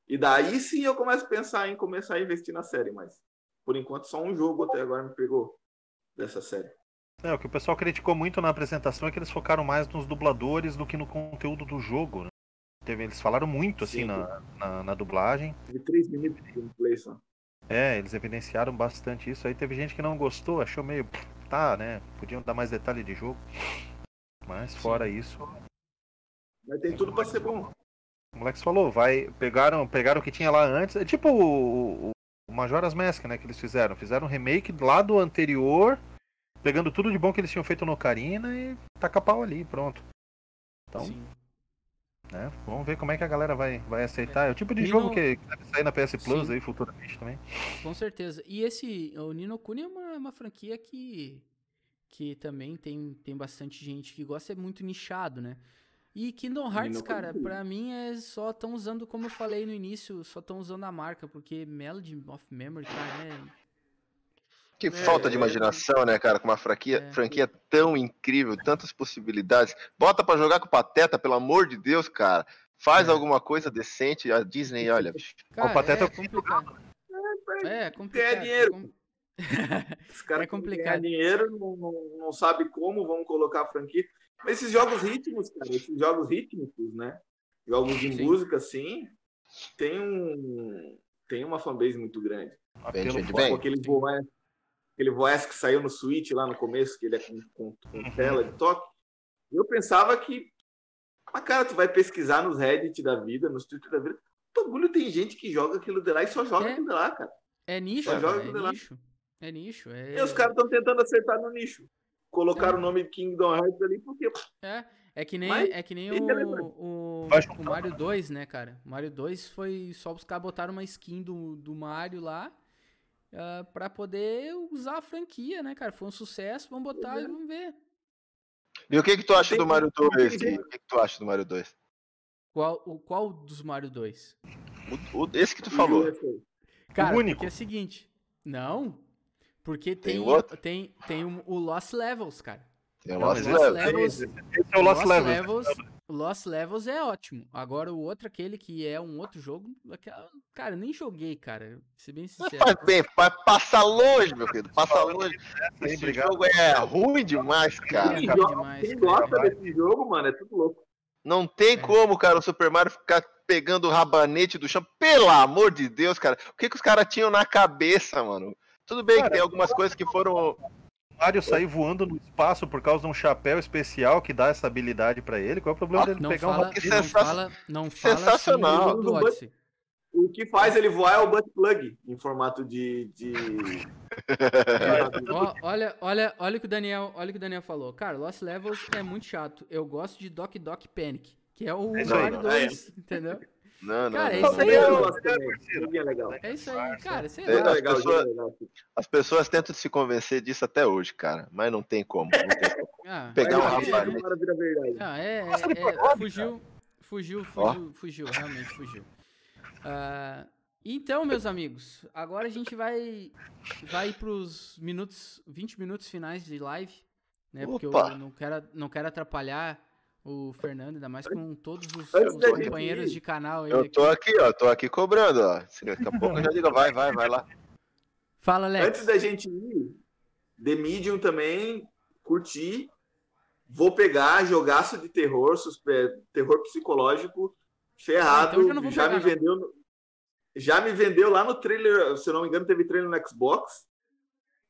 E daí sim eu começo a pensar em começar a investir na série, mas por enquanto só um jogo até agora me pegou dessa série. É, o que o pessoal criticou muito na apresentação é que eles focaram mais nos dubladores do que no conteúdo do jogo. Né? Teve, eles falaram muito assim na, na, na, dublagem. De três minutos de gameplay só. É, eles evidenciaram bastante isso. Aí teve gente que não gostou, achou meio. Tá, né? Podiam dar mais detalhe de jogo. Mas fora Sim. isso. Mas tem tudo pra ser bom. O moleque falou, vai. Pegaram, pegaram o que tinha lá antes. É tipo o, o Majora's Mask, né? Que eles fizeram. Fizeram um remake lá do anterior, pegando tudo de bom que eles tinham feito no Ocarina e taca pau ali, pronto. Então. Sim. Né? Vamos ver como é que a galera vai, vai aceitar. É o tipo de Nino... jogo que deve sair na PS Plus Sim. aí futuramente também. Com certeza. E esse, o Nino Kuni é uma, uma franquia que, que também tem, tem bastante gente que gosta, é muito nichado, né? E Kingdom Hearts, cara, pra mim é só estão usando, como eu falei no início, só estão usando a marca, porque Melody of Memory, cara, é. Que é, falta de é, imaginação, né, cara? Com uma franquia, é. franquia tão incrível, tantas possibilidades. Bota para jogar com o Pateta, pelo amor de Deus, cara. Faz é. alguma coisa decente. A Disney, olha. Cara, o Pateta é complicado. É, é complicado. Ganhar dinheiro. (laughs) Os caras é complicado. dinheiro, não, não, não sabe como vão colocar a franquia. Mas esses jogos rítmicos, cara, esses jogos rítmicos, né? Jogos de Sim. música, assim, tem um. Tem uma fanbase muito grande. Apelo bem. Aquele voz, aquele voice que saiu no Switch lá no começo, que ele é com, com, com uhum. tela de toque. Eu pensava que. Mas, cara, tu vai pesquisar nos Reddit da vida, nos Twitter da vida. O bagulho tem gente que joga aquilo de lá e só joga é, aquilo de lá, cara. É nicho, só joga é, nicho. É nicho. É... E os caras estão tentando acertar no nicho colocaram é. o nome Kingdom Hearts ali porque. É, é que nem, é que nem o, o, o, Mario 2, né, cara? O Mario 2 foi só os caras botaram uma skin do, do Mario lá uh, pra poder usar a franquia, né, cara? Foi um sucesso, vamos botar é. e vamos ver. E o que que tu acha do Mario 2? O que, que tu acha do Mario 2? Qual, o, qual dos Mario 2? O, o, esse que tu falou. Cara, O único. é o seguinte. Não. Porque Tem tem, outro? tem, tem o o Lost Levels, cara. Tem o Lost Lost Levels. Levels, Esse é o Lost, Levels. Levels. Lost Levels é ótimo. Agora o outro, aquele que é um outro jogo, cara, eu nem joguei, cara. Pra ser bem sincero. Faz bem, pa- passa longe, meu querido. Passa longe. Sim, Esse obrigado. jogo é ruim demais, cara. Quem Quem, joga demais, quem cara. gosta desse jogo, mano, é tudo louco. Não tem É. como, cara, o Super Mario ficar pegando o rabanete do chão. Pelo amor de Deus, cara. O que, que os caras tinham na cabeça, mano? Tudo bem que Cara, tem algumas coisas que foram. O Mario sair voando no espaço por causa de um chapéu especial que dá essa habilidade pra ele. Qual é o problema dele Não pegar um fala, que não sensa- fala, não fala sensacional. assim do Odyssey. O que faz ele voar é o butt plug em formato de. de... É, ó, olha, olha, olha o que o Daniel, olha o que o Daniel falou. Cara, Lost Levels é muito chato. Eu gosto de Doc Doc Panic, que é o É. Mario 2, entendeu? Não, não. Cara, não. é isso aí. É legal. É isso aí, cara, sei É, lá. as legal, pessoas- legal. As pessoas tentam se convencer disso até hoje, cara. Mas não tem como. Não tem como. (laughs) Ah, Pegar um Mas, rapaz. Ah, é, é, pagode, fugiu, fugiu, fugiu, fugiu, realmente fugiu. Ah, então, meus amigos, agora a gente vai vai para os minutos, 20 minutos finais de live, né? Porque eu não quero, não quero atrapalhar o Fernando, ainda mais com todos os, os companheiros ir, de canal aí. Eu tô aqui, ó. Tô aqui cobrando, ó. Se Daqui a pouco eu já digo, vai, vai, vai lá. Fala, Alex. Antes da gente ir, The Medium também, curti. Vou pegar jogaço de terror, suspe- terror psicológico, ferrado. Ah, então já pegar, me não. vendeu. no- Já me vendeu lá no trailer, se eu não me engano, teve trailer no Xbox.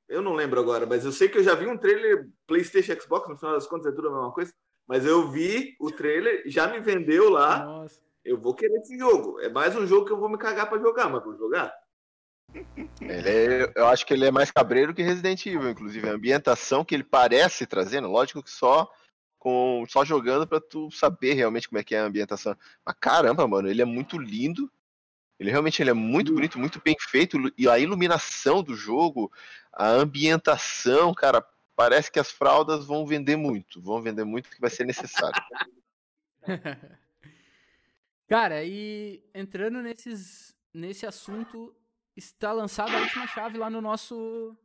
Eu não lembro agora, mas eu sei que eu já vi um trailer PlayStation Xbox, no final das contas é tudo a mesma coisa. Mas eu vi o trailer, já me vendeu lá. Nossa. Eu vou querer esse jogo. É mais um jogo que eu vou me cagar pra jogar, mas vou jogar. Ele é- eu acho que ele é mais cabreiro que Resident Evil, inclusive. A ambientação que ele parece trazendo, lógico que só com só jogando pra tu saber realmente como é que é a ambientação. Mas caramba, mano, ele é muito lindo. Ele realmente ele é muito bonito, muito bem feito. E a iluminação do jogo, a ambientação, cara, parece que as fraldas vão vender muito. Vão vender muito que vai ser necessário. (laughs) Cara, e entrando nesses, nesse assunto, está lançada a última chave lá no nosso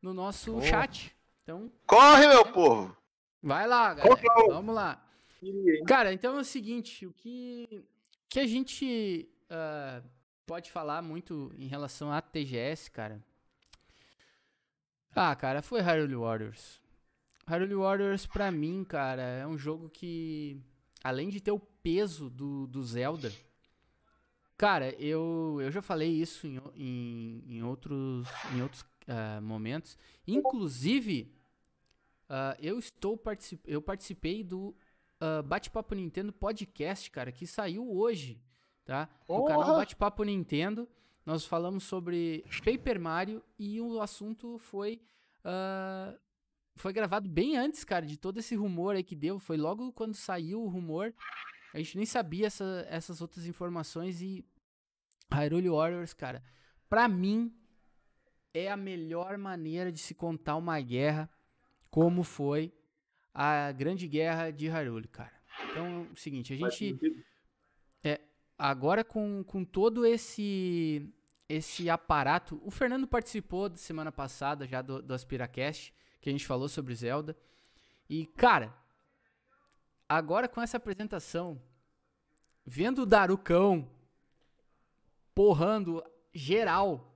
no nosso Oh. chat. Então, Corre, meu povo! vai lá, galera. Vamos lá. Cara, então é o seguinte, o que, que a gente ah, pode falar muito em relação à TGS, cara. Ah, cara, foi Hyrule Warriors. Hyrule Warriors, pra mim, cara, é um jogo que, além de ter o peso do, do Zelda, cara, eu, eu já falei isso em, o- em, em outros, em outros ah, momentos. Inclusive, ah, eu estou particip, eu participei do ah, Bate-Papo Nintendo Podcast, cara, que saiu hoje, tá? No canal! Bate-Papo Nintendo. Nós falamos sobre Paper Mario e o assunto foi. ah, foi gravado bem antes, cara, de todo esse rumor aí que deu. Foi logo quando saiu o rumor. A gente nem sabia essa- essas outras informações e. Hyrule Warriors, cara, pra mim é a melhor maneira de se contar uma guerra como foi a Grande Guerra de Hyrule, cara. Então, é o seguinte, a gente. Agora com, com todo esse esse aparato, o Fernando participou da semana passada já do, do AspiraCast, que a gente falou sobre Zelda. E, cara, agora com essa apresentação, vendo o Darucão porrando geral,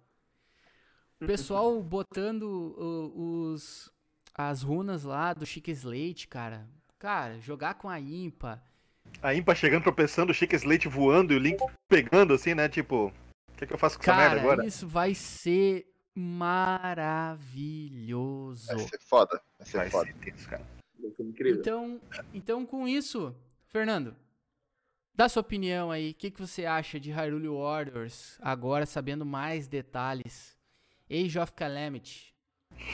o pessoal (laughs) botando o- os as runas lá do Chique Slate, cara. Cara, jogar com a Impa, A Impa chegando, tropeçando, o Chica Slate voando e o Link pegando assim, né? Tipo, o que, que eu faço com essa merda Cara, agora? isso vai ser maravilhoso. Vai ser foda. Vai ser Vai foda. ser tenso, cara. Vai ser incrível. Então, então, com isso, Fernando, dá sua opinião aí. O que, que você acha de Hyrule Warriors, agora sabendo mais detalhes? Age of Calamity.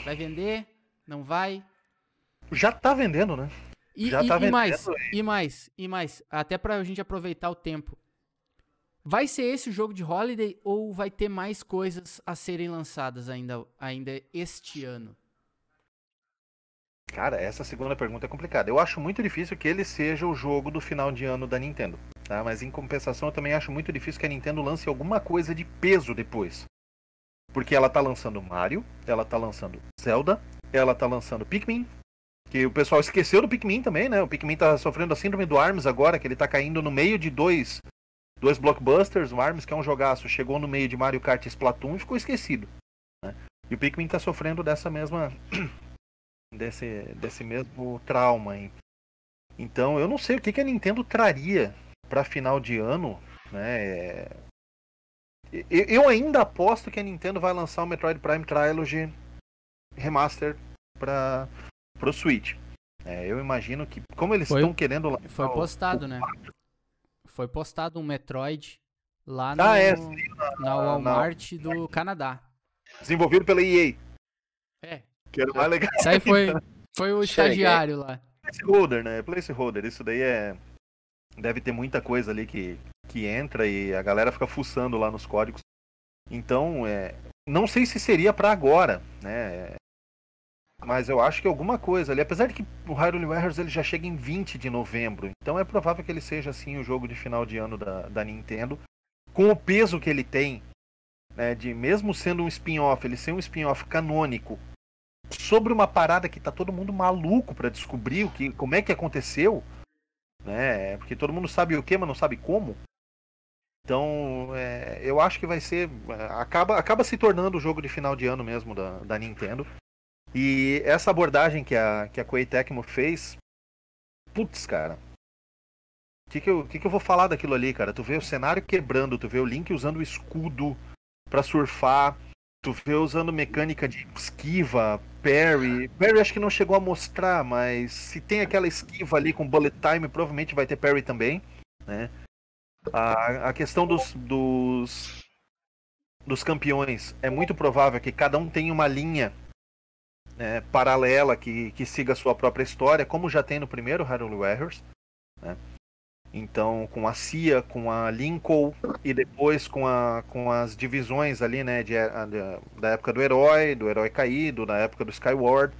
Vai vender? Não vai? Já tá vendendo, né? E, Já e- tá e mais, vendendo e mais, e mais. Até pra gente aproveitar o tempo. Vai ser esse o jogo de Holiday ou vai ter mais coisas a serem lançadas ainda, ainda este ano? Cara, essa segunda pergunta é complicada. Eu acho muito difícil que ele seja o jogo do final de ano da Nintendo. Tá? Mas em compensação, eu também acho muito difícil que a Nintendo lance alguma coisa de peso depois. Porque ela tá lançando Mario, ela tá lançando Zelda, ela tá lançando Pikmin. Que o pessoal esqueceu do Pikmin também, né? O Pikmin tá sofrendo a síndrome do ARMS agora, que ele tá caindo no meio de dois, dois blockbusters. O ARMS, que é um jogaço, chegou no meio de Mario Kart e Splatoon e ficou esquecido. Né? E o Pikmin tá sofrendo dessa mesma (clears throat) desse, desse mesmo trauma. Hein? Então eu não sei o que, que a Nintendo traria para final de ano. Né? Eu ainda aposto que a Nintendo vai lançar o Metroid Prime Trilogy Remaster para o Switch. É, eu imagino que, como eles estão querendo lançar. Foi postado, o... né? Foi postado um Metroid lá ah, no, é, sim, na, na Walmart na... do Canadá. Desenvolvido pela EA. É, que era mais legal. Isso aí foi, foi o estagiário lá. Placeholder, né? Placeholder. Isso daí é. Deve ter muita coisa ali que, que entra e a galera fica fuçando lá nos códigos. Então, é, não sei se seria para agora, né? Mas eu acho que alguma coisa ali, apesar de que o Hyrule Warriors ele já chega em 20 de novembro, então é provável que ele seja assim o jogo de final de ano da, da Nintendo, com o peso que ele tem, né, de mesmo sendo um spin-off, ele ser um spin-off canônico sobre uma parada que tá todo mundo maluco para descobrir o que, como é que aconteceu, né? Porque todo mundo sabe o que, mas não sabe como. Então, é, eu acho que vai ser. Acaba, acaba se tornando o jogo de final de ano mesmo da, da Nintendo. E essa abordagem que a, que a Koei Tecmo fez. Putz, cara. O que, que, eu, que, que eu vou falar daquilo ali, cara? Tu vê o cenário quebrando, tu vê o Link usando o escudo para surfar, tu vê usando mecânica de esquiva, parry. Parry acho que não chegou a mostrar, mas se tem aquela esquiva ali com bullet time, provavelmente vai ter parry também, né? A, a questão dos, dos, dos campeões, é muito provável que cada um tenha uma linha né, paralela que, que siga a sua própria história, como já tem no primeiro Hyrule Warriors, né? Então, com a CIA, com a Lincoln e depois com, a, com as divisões ali, né, de, de, da época do herói, do herói caído, da época do Skyward.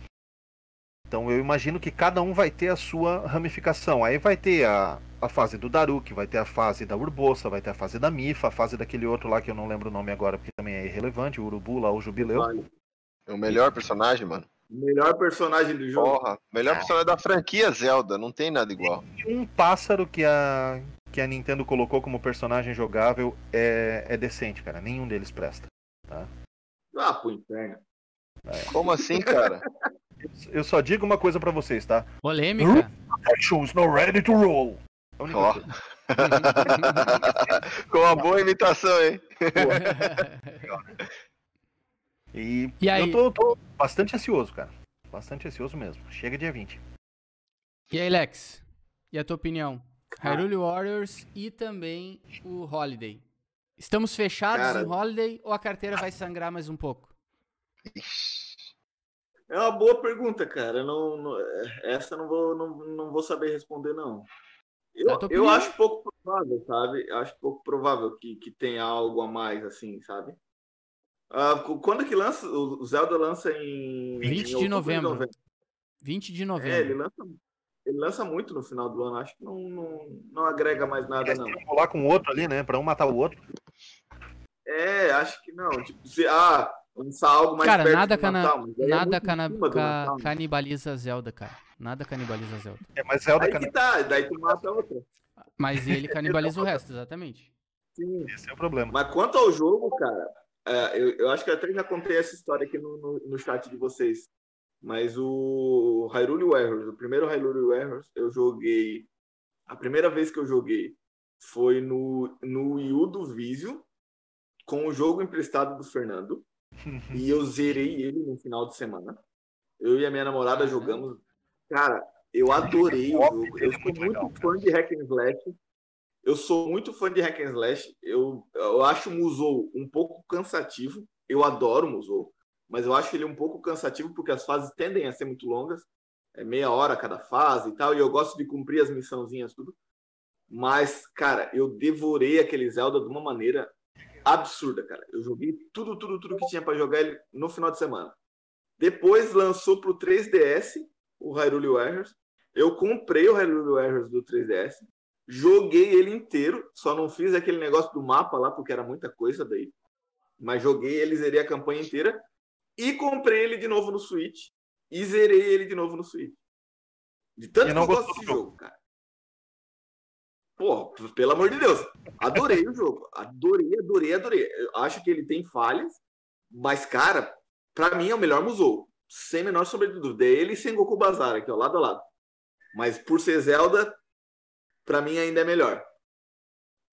Então, eu imagino que cada um vai ter a sua ramificação. Aí vai ter a, a fase do Daruk, vai ter a fase da Urbosa, vai ter a fase da Mifa, a fase daquele outro lá que eu não lembro o nome agora, porque também é irrelevante, o Urubu lá, o Jubileu. É o melhor personagem, mano. Melhor personagem do jogo. Porra, melhor personagem da franquia Zelda, não tem nada igual. Um pássaro que a, que a Nintendo colocou como personagem jogável é, é decente, cara. Nenhum deles presta. Tá? Ah, pro inferno. É. Como assim, cara? Eu só digo uma coisa para vocês, tá? Polêmica. Actions not ready to roll. Oh. (laughs) Com uma boa imitação, hein? (laughs) E, e aí... eu tô, tô, bastante ansioso, cara. Bastante ansioso mesmo. Chega dia 20. E aí, Lex? E a tua opinião? Hyrule Warriors e também o Holiday. Estamos fechados cara... no Holiday ou a carteira vai sangrar mais um pouco? É uma boa pergunta, cara. Não, não, essa não vou, não, não vou saber responder, não. Eu, eu acho pouco provável, sabe? Eu acho pouco provável que, que tenha algo a mais, assim, sabe? Uh, quando que lança? O Zelda lança em. 20 em de, novembro. de novembro. 20 de novembro. É, ele lança, ele lança muito no final do ano. Acho que não, não, não agrega mais nada, não. Rolar com o outro ali, né? Pra um matar o outro. É, acho que não. Tipo, se, ah, lançar algo mais Cara, perto nada, cana Natal, nada é cana ca né? canibaliza Zelda, cara. Nada canibaliza Zelda. É, mas Zelda Aí can... que tá, daí tu mata outra. Mas ele canibaliza o resto, exatamente. Sim. Esse é o problema. Mas quanto ao jogo, cara, é, eu, eu, acho que até já contei essa história aqui no, no, no chat de vocês. Mas o Hyrule Warriors, o primeiro Hyrule Warriors, eu joguei. A primeira vez que eu joguei foi no, no Wii do Vizio, com o jogo emprestado do Fernando. (laughs) e eu zerei ele no final de semana. Eu e a minha namorada jogamos. Cara, eu adorei o jogo. Eu sou muito fã de Hack and Slash. Eu sou muito fã de hack and slash. Eu, eu acho o Musou um pouco cansativo. Eu adoro o Musou, mas eu acho ele um pouco cansativo porque as fases tendem a ser muito longas. É meia hora cada fase e tal. E eu gosto de cumprir as missãozinhas tudo. Mas, cara, eu devorei aquele Zelda de uma maneira absurda, cara. Eu joguei tudo, tudo, tudo que tinha para jogar ele no final de semana. Depois lançou pro 3DS o Hyrule Warriors. Eu comprei o Hyrule Warriors do 3DS, joguei ele inteiro, só não fiz aquele negócio do mapa lá, porque era muita coisa daí. Mas joguei ele, zerei a campanha inteira. E comprei ele de novo no Switch. E zerei ele de novo no Switch. De tanto que eu gosto desse jogo, cara. Pô, pelo amor de Deus. Adorei o jogo. Adorei, adorei, adorei. Eu acho que ele tem falhas, mas, cara, pra mim é o melhor Musou. Sem menor sombra de dúvida. É ele e Sengoku Bazar aqui, ó, lado a lado. Mas por ser Zelda, pra mim ainda é melhor.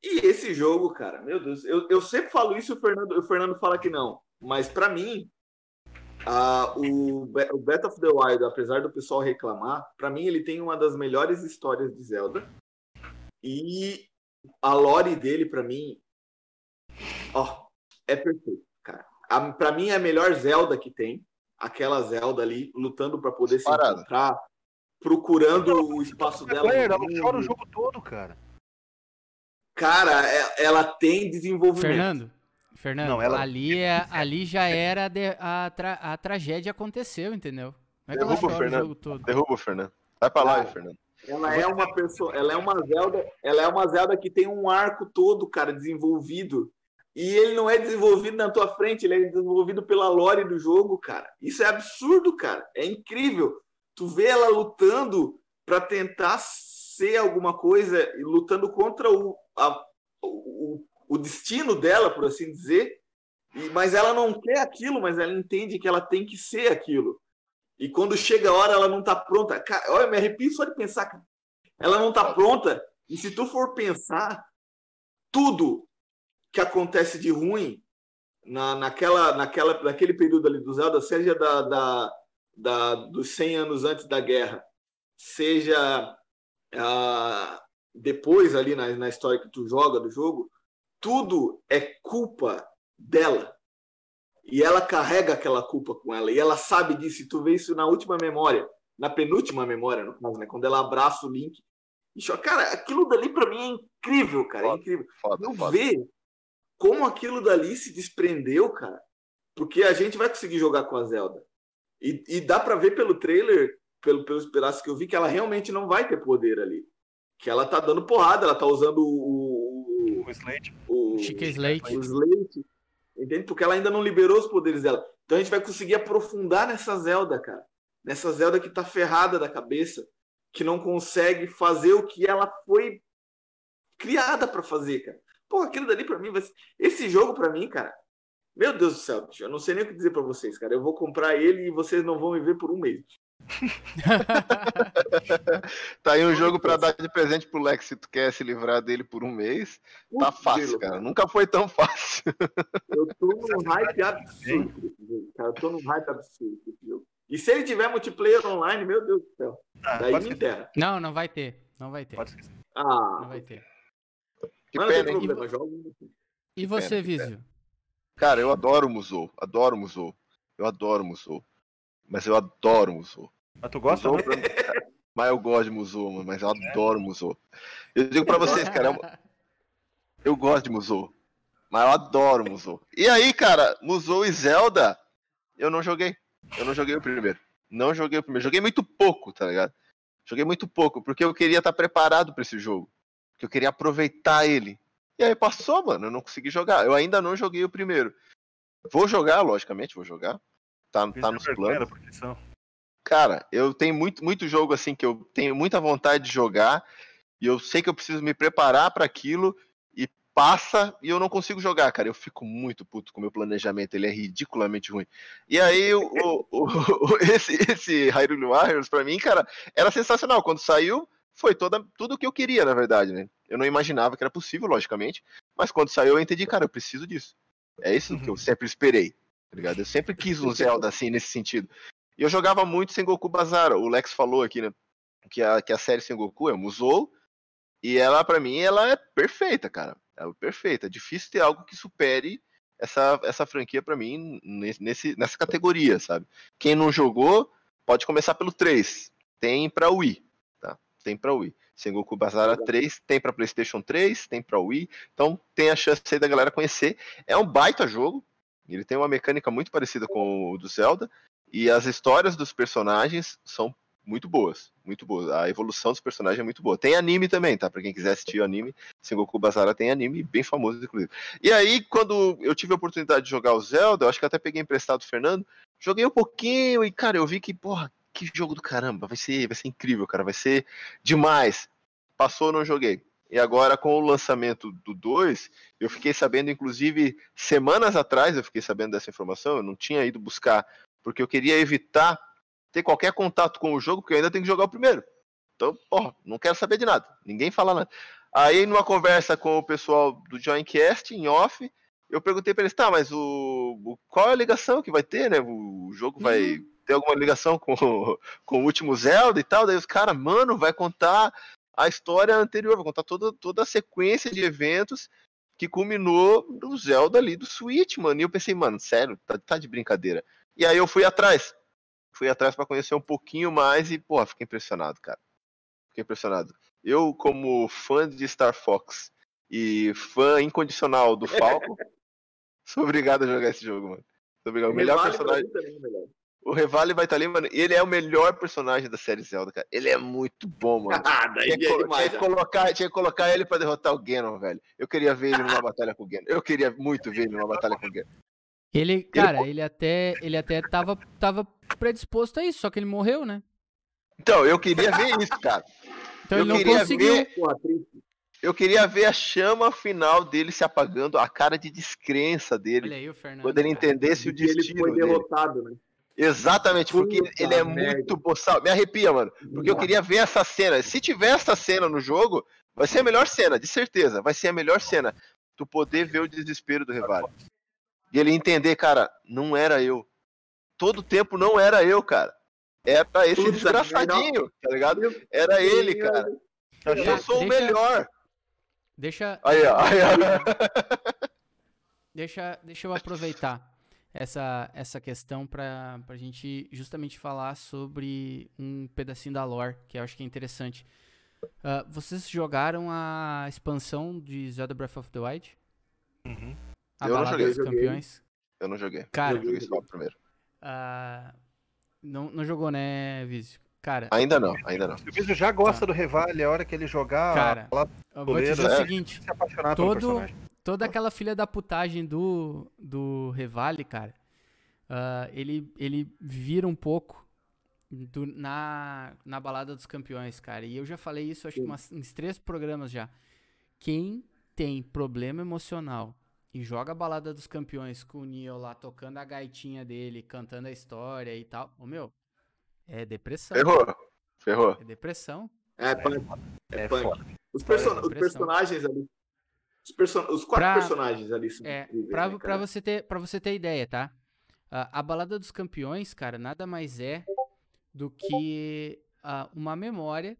E esse jogo, cara, meu Deus, eu, eu sempre falo isso e o Fernando, o Fernando fala que não. Mas para mim, uh, o, o Breath of the Wild, apesar do pessoal reclamar, para mim ele tem uma das melhores histórias de Zelda. E a lore dele, para mim, ó, é perfeito, cara. Para mim é a melhor Zelda que tem. Aquela Zelda ali lutando para poder se encontrar, procurando o espaço dela. Ela chora o jogo todo, cara. Cara, é, ela tem desenvolvimento. Fernando, Fernando, Não, ela... ali, é, ali já era de, a, tra, a tragédia aconteceu, entendeu? Não é que Derruba, Fernando. Derruba, Fernando. Vai pra lá, Fernando. Ela é uma pessoa, ela é uma Zelda, ela é uma Zelda que tem um arco todo, cara, desenvolvido. E ele não é desenvolvido na tua frente, ele é desenvolvido pela lore do jogo, cara. Isso é absurdo, cara. É incrível. Tu vê ela lutando para tentar ser alguma coisa e lutando contra o, a, o, o destino dela, por assim dizer, e, mas ela não quer aquilo, mas ela entende que ela tem que ser aquilo. E quando chega a hora, ela não tá pronta. Cara, olha, me arrepio só de pensar. Cara. Ela não tá pronta. E se tu for pensar, tudo que acontece de ruim na, naquela, naquela, naquele período ali do Zelda, seja da, da, da, dos 100 anos antes da guerra, seja depois ali na, na história que tu joga do jogo, tudo é culpa dela. E ela carrega aquela culpa com ela. E ela sabe disso. E tu vê isso na última memória, na penúltima memória, no caso, né? Quando ela abraça o Link. E, cara, aquilo dali para mim é incrível, cara. É foda, é incrível. Foda, eu foda. ver como aquilo dali se desprendeu, cara. Porque a gente vai conseguir jogar com a Zelda. E, e dá para ver pelo trailer, pelo, pelos pedaços que eu vi, que ela realmente não vai ter poder ali que ela tá dando porrada, ela tá usando o. O Slate. O Chica Slate. O Slate. Entende? Porque ela ainda não liberou os poderes dela. Então a gente vai conseguir aprofundar nessa Zelda, cara. Nessa Zelda que tá ferrada da cabeça, que não consegue fazer o que ela foi criada para fazer, cara. Pô, aquilo dali para mim vai ser... Esse jogo para mim, cara. Meu Deus do céu, bicho, eu não sei nem o que dizer para vocês, cara. Eu vou comprar ele e vocês não vão me ver por um mês. (laughs) tá aí um jogo para dar de presente pro Lex se tu quer se livrar dele por um mês. Tá fácil, cara. Nunca foi tão fácil. (laughs) Eu tô num hype absurdo, cara. Eu tô num hype absurdo jogo. E se ele tiver multiplayer online, meu Deus do céu. Ah, daí me enterra. Não, não vai ter. Não vai ter. Ah. Não vai ter. Que Mas pena, problema, e, e você, Vizio? Cara, eu adoro o Musou. Adoro o Musou. Eu adoro o Musou. Mas eu adoro Musou. Mas tu gosta? Musou, mas (laughs) eu gosto de Musou, mas eu adoro Musou. Eu digo pra vocês, cara, eu gosto de Musou. Mas eu adoro Musou. E aí, cara, Musou e Zelda, eu não joguei. Eu não joguei o primeiro. Não joguei o primeiro. Joguei muito pouco, tá ligado? Joguei muito pouco, porque eu queria estar preparado para esse jogo. Porque eu queria aproveitar ele. E aí passou, mano. Eu não consegui jogar. Eu ainda não joguei o primeiro. Vou jogar, logicamente, vou jogar. Tá, tá nos planos. Cara, eu tenho muito, muito jogo assim que eu tenho muita vontade de jogar e eu sei que eu preciso me preparar para aquilo e passa e eu não consigo jogar, cara. Eu fico muito puto com o meu planejamento, ele é ridiculamente ruim. E aí, o, o, o (laughs) esse, esse Hyrule Warriors, pra mim, cara, era sensacional. Quando saiu, foi toda, tudo o que eu queria, na verdade, né? Eu não imaginava que era possível, logicamente, mas quando saiu eu entendi, cara, eu preciso disso. É isso uhum. que eu sempre esperei. Tá ligado? Eu sempre quis um (laughs) Zelda assim, nesse sentido. E eu jogava muito sem Goku Bazara. O Lex falou aqui, né? Que a, que a série sem Goku é Musou. E ela, para mim, ela é perfeita, cara. Ela é perfeita. É difícil ter algo que supere essa, essa franquia para mim nesse, nessa categoria, sabe? Quem não jogou, pode começar pelo 3. Tem pra Wii? Tem pra Wii. Sengoku Basara 3, tem para PlayStation 3, tem para Wii. Então tem a chance aí da galera conhecer. É um baita jogo, ele tem uma mecânica muito parecida com o do Zelda, e as histórias dos personagens são muito boas, muito boas. A evolução dos personagens é muito boa. Tem anime também, tá? Pra quem quiser assistir o anime, Sengoku Basara tem anime bem famoso, inclusive. E aí, quando eu tive a oportunidade de jogar o Zelda, eu acho que até peguei emprestado do Fernando, joguei um pouquinho e, cara, eu vi que, porra, que jogo do caramba, vai ser, vai ser incrível, cara, vai ser demais. Passou, não joguei. E agora, com o lançamento do 2, eu fiquei sabendo, inclusive, semanas atrás, eu fiquei sabendo dessa informação, eu não tinha ido buscar, porque eu queria evitar ter qualquer contato com o jogo, porque eu ainda tenho que jogar o primeiro. Então, porra, não quero saber de nada. Ninguém fala nada. Aí, numa conversa com o pessoal do Joincast, em off, eu perguntei para eles, tá, mas o, o, qual é a ligação que vai ter, né? O jogo vai uhum. Ter alguma ligação com, com o último Zelda e tal? Daí os caras, mano, vai contar a história anterior, vai contar toda, toda a sequência de eventos que culminou no Zelda ali do Switch, mano. E eu pensei, mano, sério, tá, tá de brincadeira. E aí eu fui atrás fui atrás para conhecer um pouquinho mais e, pô, fiquei impressionado, cara. Fiquei impressionado. Eu, como fã de Star Fox e fã incondicional do Falco, (laughs) sou obrigado a jogar esse jogo, mano. Sou obrigado. O melhor personagem. Também, o Revale vai estar ali, mano. Ele é o melhor personagem da série Zelda, cara. Ele é muito bom, mano. (laughs) Ah, daí tinha, é demais, tinha, que colocar, tinha que colocar ele pra derrotar o Ganon, velho. Eu queria ver ele numa (laughs) batalha com o Ganon. Eu queria muito ver ele numa batalha com o Ganon. Ele, cara, ele, ele até, ele até tava, tava predisposto a isso, só que ele morreu, né? Então, eu queria ver isso, cara. Então eu ele não conseguiu. Ver, eu queria ver a chama final dele se apagando, a cara de descrença dele. Olha aí o Fernando. Quando ele entendesse o destino ele foi derrotado, dele. né? Exatamente, porque Puta ele é merda. muito boçal. Me arrepia, mano. Porque eu queria ver essa cena. Se tiver essa cena no jogo, vai ser a melhor cena, de certeza. Vai ser a melhor cena. Tu poder ver o desespero do Revale. E ele entender, cara, não era eu. Todo tempo não era eu, cara. Era esse Puta, desgraçadinho, tá ligado? Era ele, cara. Eu sou o melhor. Deixa. Aí, ó. Aí, ó. (laughs) Deixa, deixa eu aproveitar essa, essa questão pra, pra gente justamente falar sobre um pedacinho da lore, que eu acho que é interessante. Uh, vocês jogaram a expansão de Zelda Breath of the Wild? Uhum. A eu não joguei. Dos campeões. Eu não joguei. Cara, eu joguei só o primeiro. Uh, não, não jogou, né, Vizio? Cara. Ainda não, ainda não. O Vizio já gosta tá. do Revale, a hora que ele jogar. Cara, eu vou te dizer é. o seguinte: todo, toda aquela filha da putagem do, do Revale, cara, uh, ele, ele vira um pouco do, na, na balada dos campeões, cara. E eu já falei isso, acho que umas, uns três programas já. Quem tem problema emocional e joga a balada dos campeões com o Neo lá tocando a gaitinha dele, cantando a história e tal. Ô meu, é depressão. Ferrou. Ferrou. É depressão. É punk. É, é punk. Os, perso é os personagens ali. Os, perso os quatro pra, personagens ali são é, pra, né, pra, você ter, pra você ter ideia, tá? A, a balada dos campeões, cara, nada mais é do que uh, uma memória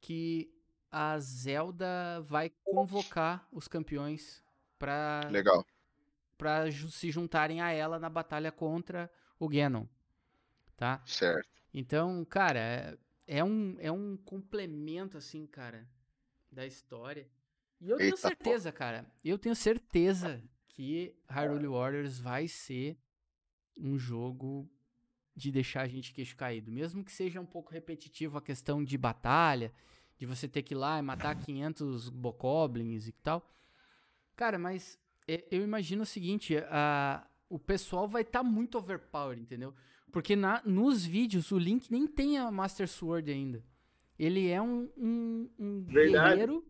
que a Zelda vai convocar os campeões para Legal. Para se juntarem a ela na batalha contra o Ganon, tá? Certo. Então, cara, é, é um é um complemento assim, cara, da história. E eu Eita tenho certeza, pô. cara, eu tenho certeza que Hyrule Warriors vai ser um jogo de deixar a gente queixo caído, mesmo que seja um pouco repetitivo a questão de batalha, de você ter que ir lá e matar 500 bokoblins e tal. Cara, mas eu imagino o seguinte, a, o pessoal vai estar tá muito overpowered, entendeu? Porque na, nos vídeos o Link nem tem a Master Sword ainda. Ele é um, um, um guerreiro.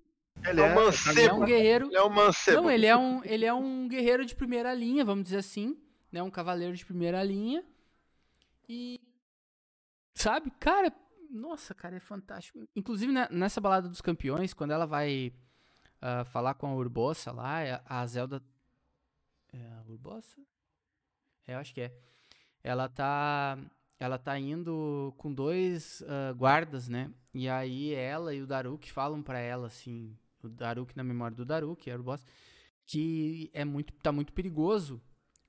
Ele é, um mancebo. Ele é um guerreiro. Ele é um mancebo. Não, ele é um, ele é um guerreiro de primeira linha, vamos dizer assim. Né? Um cavaleiro de primeira linha. E. Sabe? Cara, nossa, cara, é fantástico. Inclusive né, nessa balada dos campeões, quando ela vai uh, falar com a Urbosa lá, é, a Zelda. É a Urbosa? É, eu acho que é. Ela tá. Ela tá indo com dois uh, guardas, né? E aí ela e o Daruk falam para ela, assim. O Daruk na memória do Daruk, é a Urbosa. Que é muito, tá muito perigoso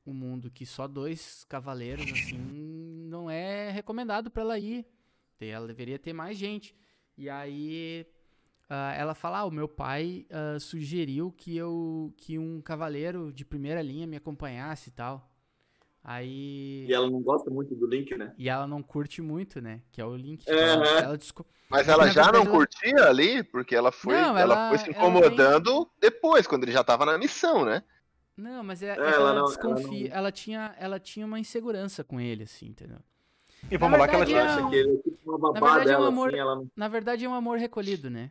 o mundo, que só dois cavaleiros, assim, não é recomendado para ela ir. Ela deveria ter mais gente. E aí Uh, ela fala: ah, o meu pai uh, sugeriu que eu que um cavaleiro de primeira linha me acompanhasse e tal. Aí. E ela não gosta muito do Link, né? E ela não curte muito, né? Que é o Link. Tipo, ela, ela desco... Mas ela já não curtia ela... ali, porque ela foi, não, ela, ela, foi se incomodando nem... depois, quando ele já tava na missão, né? Não, mas é, é, é ela, ela, não, desconfia. Ela, não... ela, tinha, ela tinha uma insegurança com ele, assim, entendeu? E vamos lá que ela é acha que ele é tipo uma babá na verdade, dela, é um amor, assim, ela... Na verdade é um amor recolhido, né?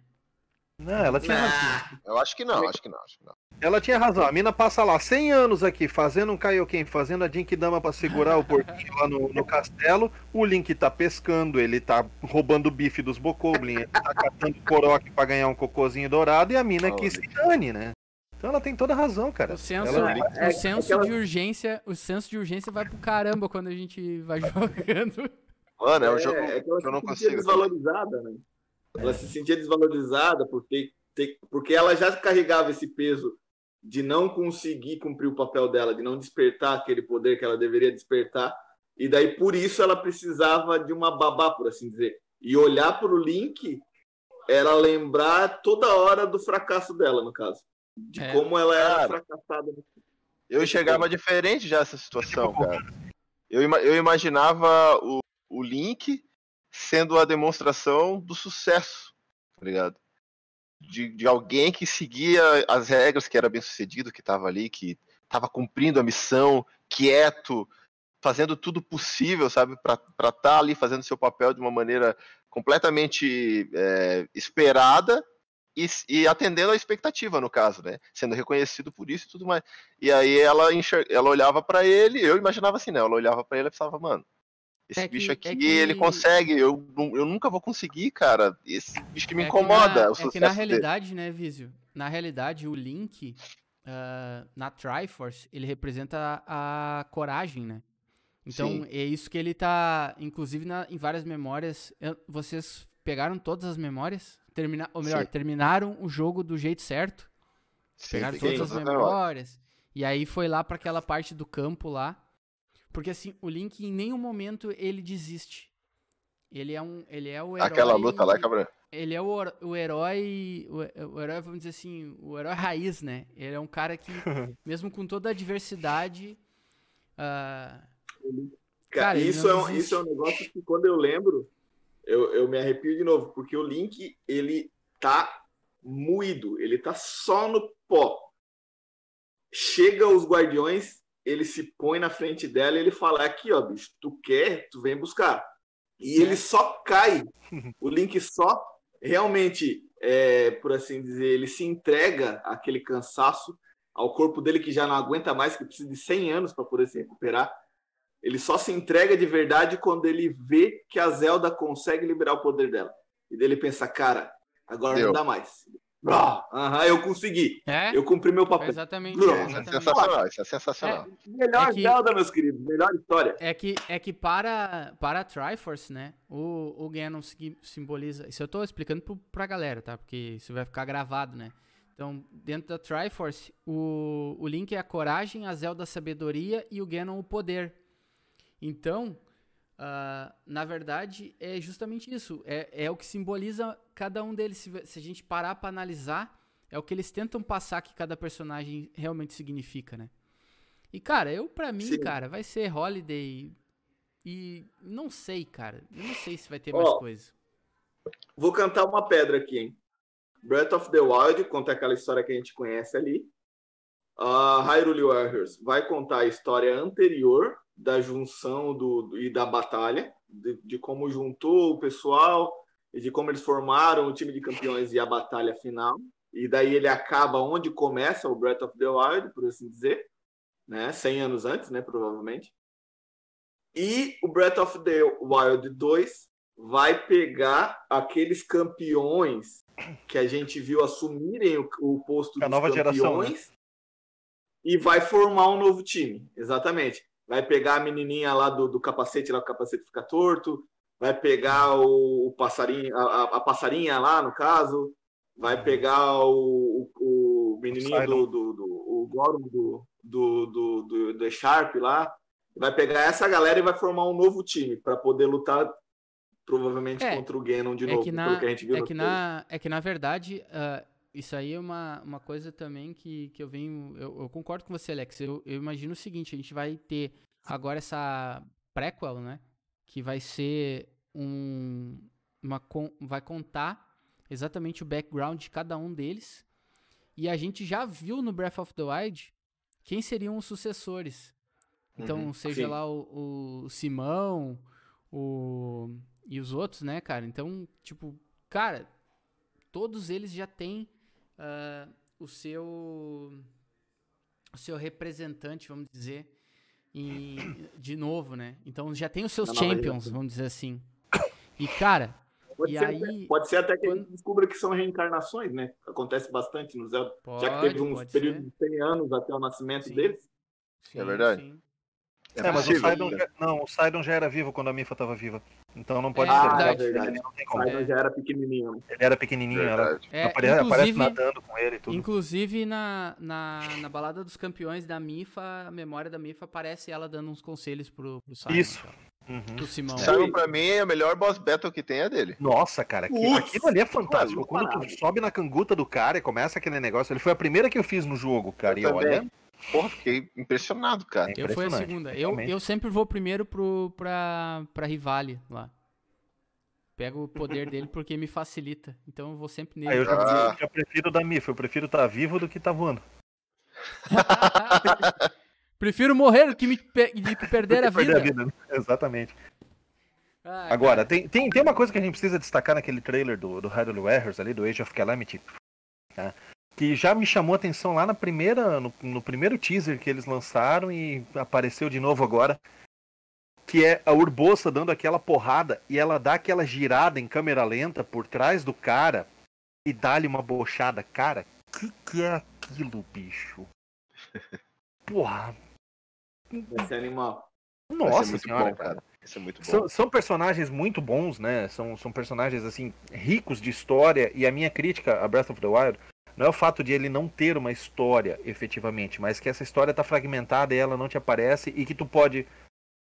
Não, ela tinha razão. Eu acho que não, acho que não, acho que não. Ela tinha razão. A mina passa lá 100 anos aqui fazendo um Kaioken, fazendo a Jinkidama pra segurar o porquinho lá no, no, castelo. O Link tá pescando, ele tá roubando o bife dos Bokoblin, ele tá catando Korok pra ganhar um cocôzinho dourado e a mina oh, que se dane, né? Então ela tem toda razão, cara. O senso, ela... o senso é, é, de urgência, o senso de urgência vai pro caramba quando a gente vai (laughs) jogando. Mano, é um jogo é, é que, eu não consigo. desvalorizada, né? Ela se sentia desvalorizada por ter, ter, porque ela já carregava esse peso de não conseguir cumprir o papel dela, de não despertar aquele poder que ela deveria despertar. E daí, por isso, ela precisava de uma babá, por assim dizer. E olhar para o Link era lembrar toda hora do fracasso dela, no caso. De é, como ela era cara, fracassada. Eu enxergava diferente já essa situação, cara. Eu, eu imaginava o, o Link sendo a demonstração do sucesso, tá ligado? De, de alguém que seguia as regras, que era bem sucedido, que estava ali, que estava cumprindo a missão, quieto, fazendo tudo possível, sabe, para estar tá ali fazendo seu papel de uma maneira completamente é, esperada e, e, atendendo a expectativa, no caso, né? Sendo reconhecido por isso e tudo mais. E aí ela, enxer... ela olhava para ele, eu imaginava assim, né? Ela olhava para ele e pensava, mano, esse é bicho aqui, é que... ele consegue, eu, eu nunca vou conseguir, cara. Esse bicho que me é incomoda. Que na, é que na realidade, dele. né, Vizio? Na realidade, o Link, uh, na Triforce, ele representa a, a coragem, né? Então, Sim. é isso que ele tá, inclusive na, em várias memórias. Eu, vocês pegaram todas as memórias? Termina, ou melhor, Sim. terminaram o jogo do jeito certo? Sim, pegaram todas as memórias. E aí foi lá para aquela parte do campo lá porque assim, o Link em nenhum momento ele desiste. Ele é um, ele é o herói. Aquela luta lá, cabra. Ele é o, o herói, o, o, herói, vamos dizer assim, o herói raiz, né? Ele é um cara que, (laughs) mesmo com toda a adversidade, uh, cara, isso é um, isso é um negócio que quando eu lembro, eu, eu me arrepio de novo, porque o Link ele tá moído, ele tá só no pó. Chega os Guardiões ele se põe na frente dela e ele fala: aqui, ó, bicho, tu quer, tu vem buscar. E ele só cai. O Link só realmente, é, por assim dizer, ele se entrega àquele cansaço, ao corpo dele que já não aguenta mais, que precisa de 100 anos para poder se recuperar. Ele só se entrega de verdade quando ele vê que a Zelda consegue liberar o poder dela. E dele pensa, cara, agora Deu. não dá mais. Aham, uhum, eu consegui. É? Eu cumpri meu papel. exatamente. É, exatamente. É sensacional, isso é sensacional. É, melhor é que, Zelda, meus queridos, melhor história. É que, é que para, para a Triforce, né, o, o Ganon simboliza. Isso eu tô explicando pro, pra galera, tá? Porque isso vai ficar gravado, né? Então, dentro da Triforce, o, o Link é a coragem, a Zelda a sabedoria e o Ganon o poder. Então, Uh, na verdade, é justamente isso. É, é o que simboliza cada um deles. Se, se a gente parar para analisar, é o que eles tentam passar que cada personagem realmente significa, né? E, cara, eu, pra mim, Sim. cara, vai ser Holiday. E não sei, cara. Eu não sei se vai ter mais coisa. Vou cantar uma pedra aqui, hein? Breath of the Wild conta aquela história que a gente conhece ali. Uh, Hyrule Warriors vai contar a história anterior da junção do, e da batalha, de, de, como juntou o pessoal e de como eles formaram o time de campeões e a batalha final. E daí ele acaba onde começa o Breath of the Wild, por assim dizer, né? 100 anos antes, né, provavelmente. E o Breath of the Wild 2 vai pegar aqueles campeões que a gente viu assumirem o, o posto a dos nova campeões geração, né? e vai formar um novo time. Exatamente vai pegar a menininha lá do, do capacete, lá o capacete fica torto, vai pegar o, o passarinho, a, a, passarinha lá, no caso, vai pegar o, o, o menininho do, do, do, o Goron do, do, do, do, do Sharp lá, vai pegar essa galera e vai formar um novo time para poder lutar provavelmente é, contra o Ganon de é novo, que na, que a gente viu é que na É que na verdade, uh, isso aí é uma, uma coisa também que, que eu venho. Eu, eu concordo com você, Alex. Eu, eu, imagino o seguinte: a gente vai ter agora essa prequel, né? Que vai ser um. Uma, vai contar exatamente o background de cada um deles. E a gente já viu no Breath of the Wild quem seriam os sucessores. Então, uhum, seja sim. lá o, o Simão, o. E os outros, né, cara? Então, tipo, cara, todos eles já têm uh, o seu. O seu representante, vamos dizer, em, de novo, né? Então já tem os seus champions, vamos dizer assim. E, cara, Pode, e ser aí, até, pode ser até que quando... a gente descubra que são reencarnações, né? Acontece bastante no Zelda. Pode, já que teve uns períodos de 100 anos até o nascimento sim. deles. Sim, é verdade. Sim. É, é mas o Sidon, já, não, o Sidon já era vivo quando a Mifa estava viva. Então não pode é, ser. Ah, é verdade. Não tem como. O Sidon já era pequenininho. Ele era pequenininho, ela é, aparece, aparece nadando com ele tudo. Inclusive na, na, na balada dos campeões da Mifa, a memória da Mifa aparece ela dando uns conselhos pro, pro Sidon. Isso. Então. Uhum. Do Simão. Simon, pra mim, é o melhor boss battle que tem é dele. Nossa, cara, aquilo, aquilo ali é fantástico. Quando tu sobe na canguta do cara e começa aquele negócio, ele foi a primeira que eu fiz no jogo, cara. Eu e olha. Porra, fiquei impressionado, cara. Eu fui a segunda. Eu, eu sempre vou primeiro pro, pra, pra Rivale lá. Pego o poder dele porque me facilita. Então eu vou sempre nele. Ah, eu já, ah. já prefiro da Mif, eu prefiro estar tá vivo do que estar tá voando. (laughs) prefiro morrer do que me de perder a vida. Perder a vida. Né? Exatamente. Ah, Agora, tem, tem, tem uma coisa que a gente precisa destacar naquele trailer do, do Hyrule Warriors ali, do Age of Calamity. Tá? Que já me chamou a atenção lá na primeira, no, no, primeiro teaser que eles lançaram e apareceu de novo agora, que é a Urbosa dando aquela porrada e ela dá aquela girada em câmera lenta por trás do cara e dá-lhe uma bochada. Cara, que que é aquilo, bicho? (laughs) Porra. Esse animal. Nossa senhora, bom, cara. Isso é muito bom. São, são, personagens muito bons, né? São, são personagens assim ricos de história e a minha crítica a Breath of the Wild não é o fato de ele não ter uma história efetivamente, mas que essa história está fragmentada e ela não te aparece e que tu pode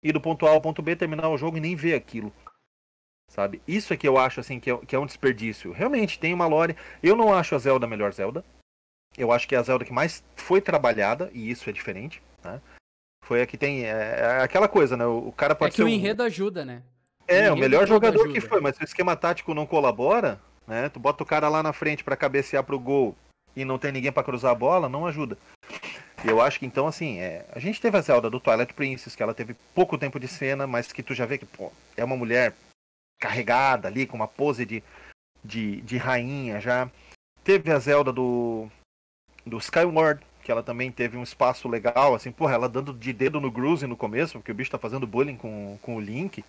ir do ponto A ao ponto B, terminar o jogo e nem ver aquilo. Sabe? Isso é que eu acho assim que é, que é um desperdício. Realmente tem uma lore. Eu não acho a Zelda a melhor Zelda. Eu acho que é a Zelda que mais foi trabalhada e isso é diferente, né? Foi a que tem é, é aquela coisa, né? O cara pode É que o enredo ajuda, né? É, o, o melhor jogador ajuda. que foi, mas se o esquema tático não colabora, né? Tu bota o cara lá na frente para cabecear pro gol e não tem ninguém para cruzar a bola, não ajuda. E eu acho que então, assim, é, a gente teve a Zelda do Twilight Princess, que ela teve pouco tempo de cena, mas que tu já vê que pô, é uma mulher carregada ali, com uma pose de, de, de rainha já. Teve a Zelda do, do Skyward, que ela também teve um espaço legal, assim, porra, ela dando de dedo no Gruzy no começo, porque o bicho tá fazendo bullying com, com o Link.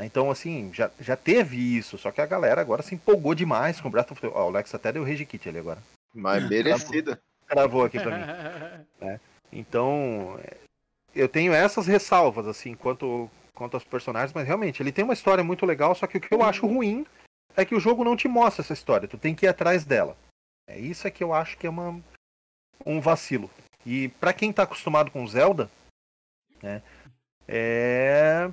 Né? Então, assim, já, já teve isso, só que a galera agora se empolgou demais com Breath of the Wild. Ó, o Alex até deu rage kit ali agora. Mas merecida. Travou aqui pra mim. né? (laughs) Então, eu tenho essas ressalvas, assim, quanto, quanto aos personagens, mas realmente, ele tem uma história muito legal, só que o que eu acho ruim é que o jogo não te mostra essa história, tu tem que ir atrás dela. É isso é que eu acho que é uma, um vacilo. E para quem tá acostumado com Zelda, né, é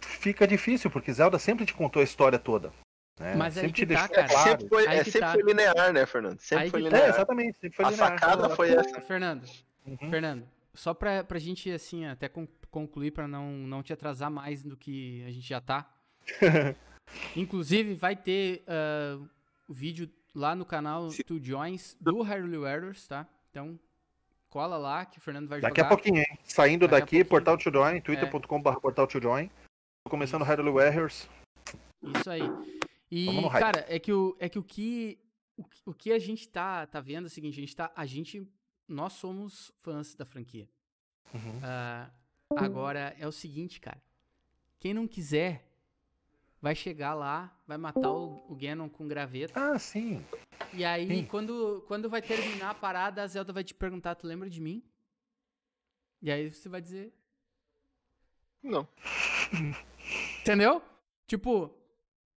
fica difícil, porque Zelda sempre te contou a história toda. Né? Mas sempre aí que tá, cara. Claro. Sempre foi, é, sempre tá. foi linear, né, Fernando? Sempre aí foi linear. É, exatamente, sempre foi a linear. A sacada foi essa. Fernando, uhum. Fernando, só pra, pra gente, assim, até concluir, pra não, não te atrasar mais do que a gente já tá. (laughs) Inclusive, vai ter uh, o vídeo lá no canal Two Joins do Hyrule Warriors, tá? Então, cola lá que o Fernando vai Daqui jogar. a pouquinho, hein? Saindo daqui, portal to join, twitter.com.br é. portal to join. Começando. Hyrule Warriors. Isso aí. E, cara, é que o, é que o que o, o que a gente tá, tá vendo é o seguinte, a gente tá, a gente, nós somos fãs da franquia. Uhum. Uh, agora, é o seguinte, cara, quem não quiser, vai chegar lá, vai matar o, o Ganon com graveto. Ah, sim. E aí, Quando, quando vai terminar a parada, a Zelda vai te perguntar, tu lembra de mim? E aí você vai dizer... Não. (laughs) Entendeu? Tipo,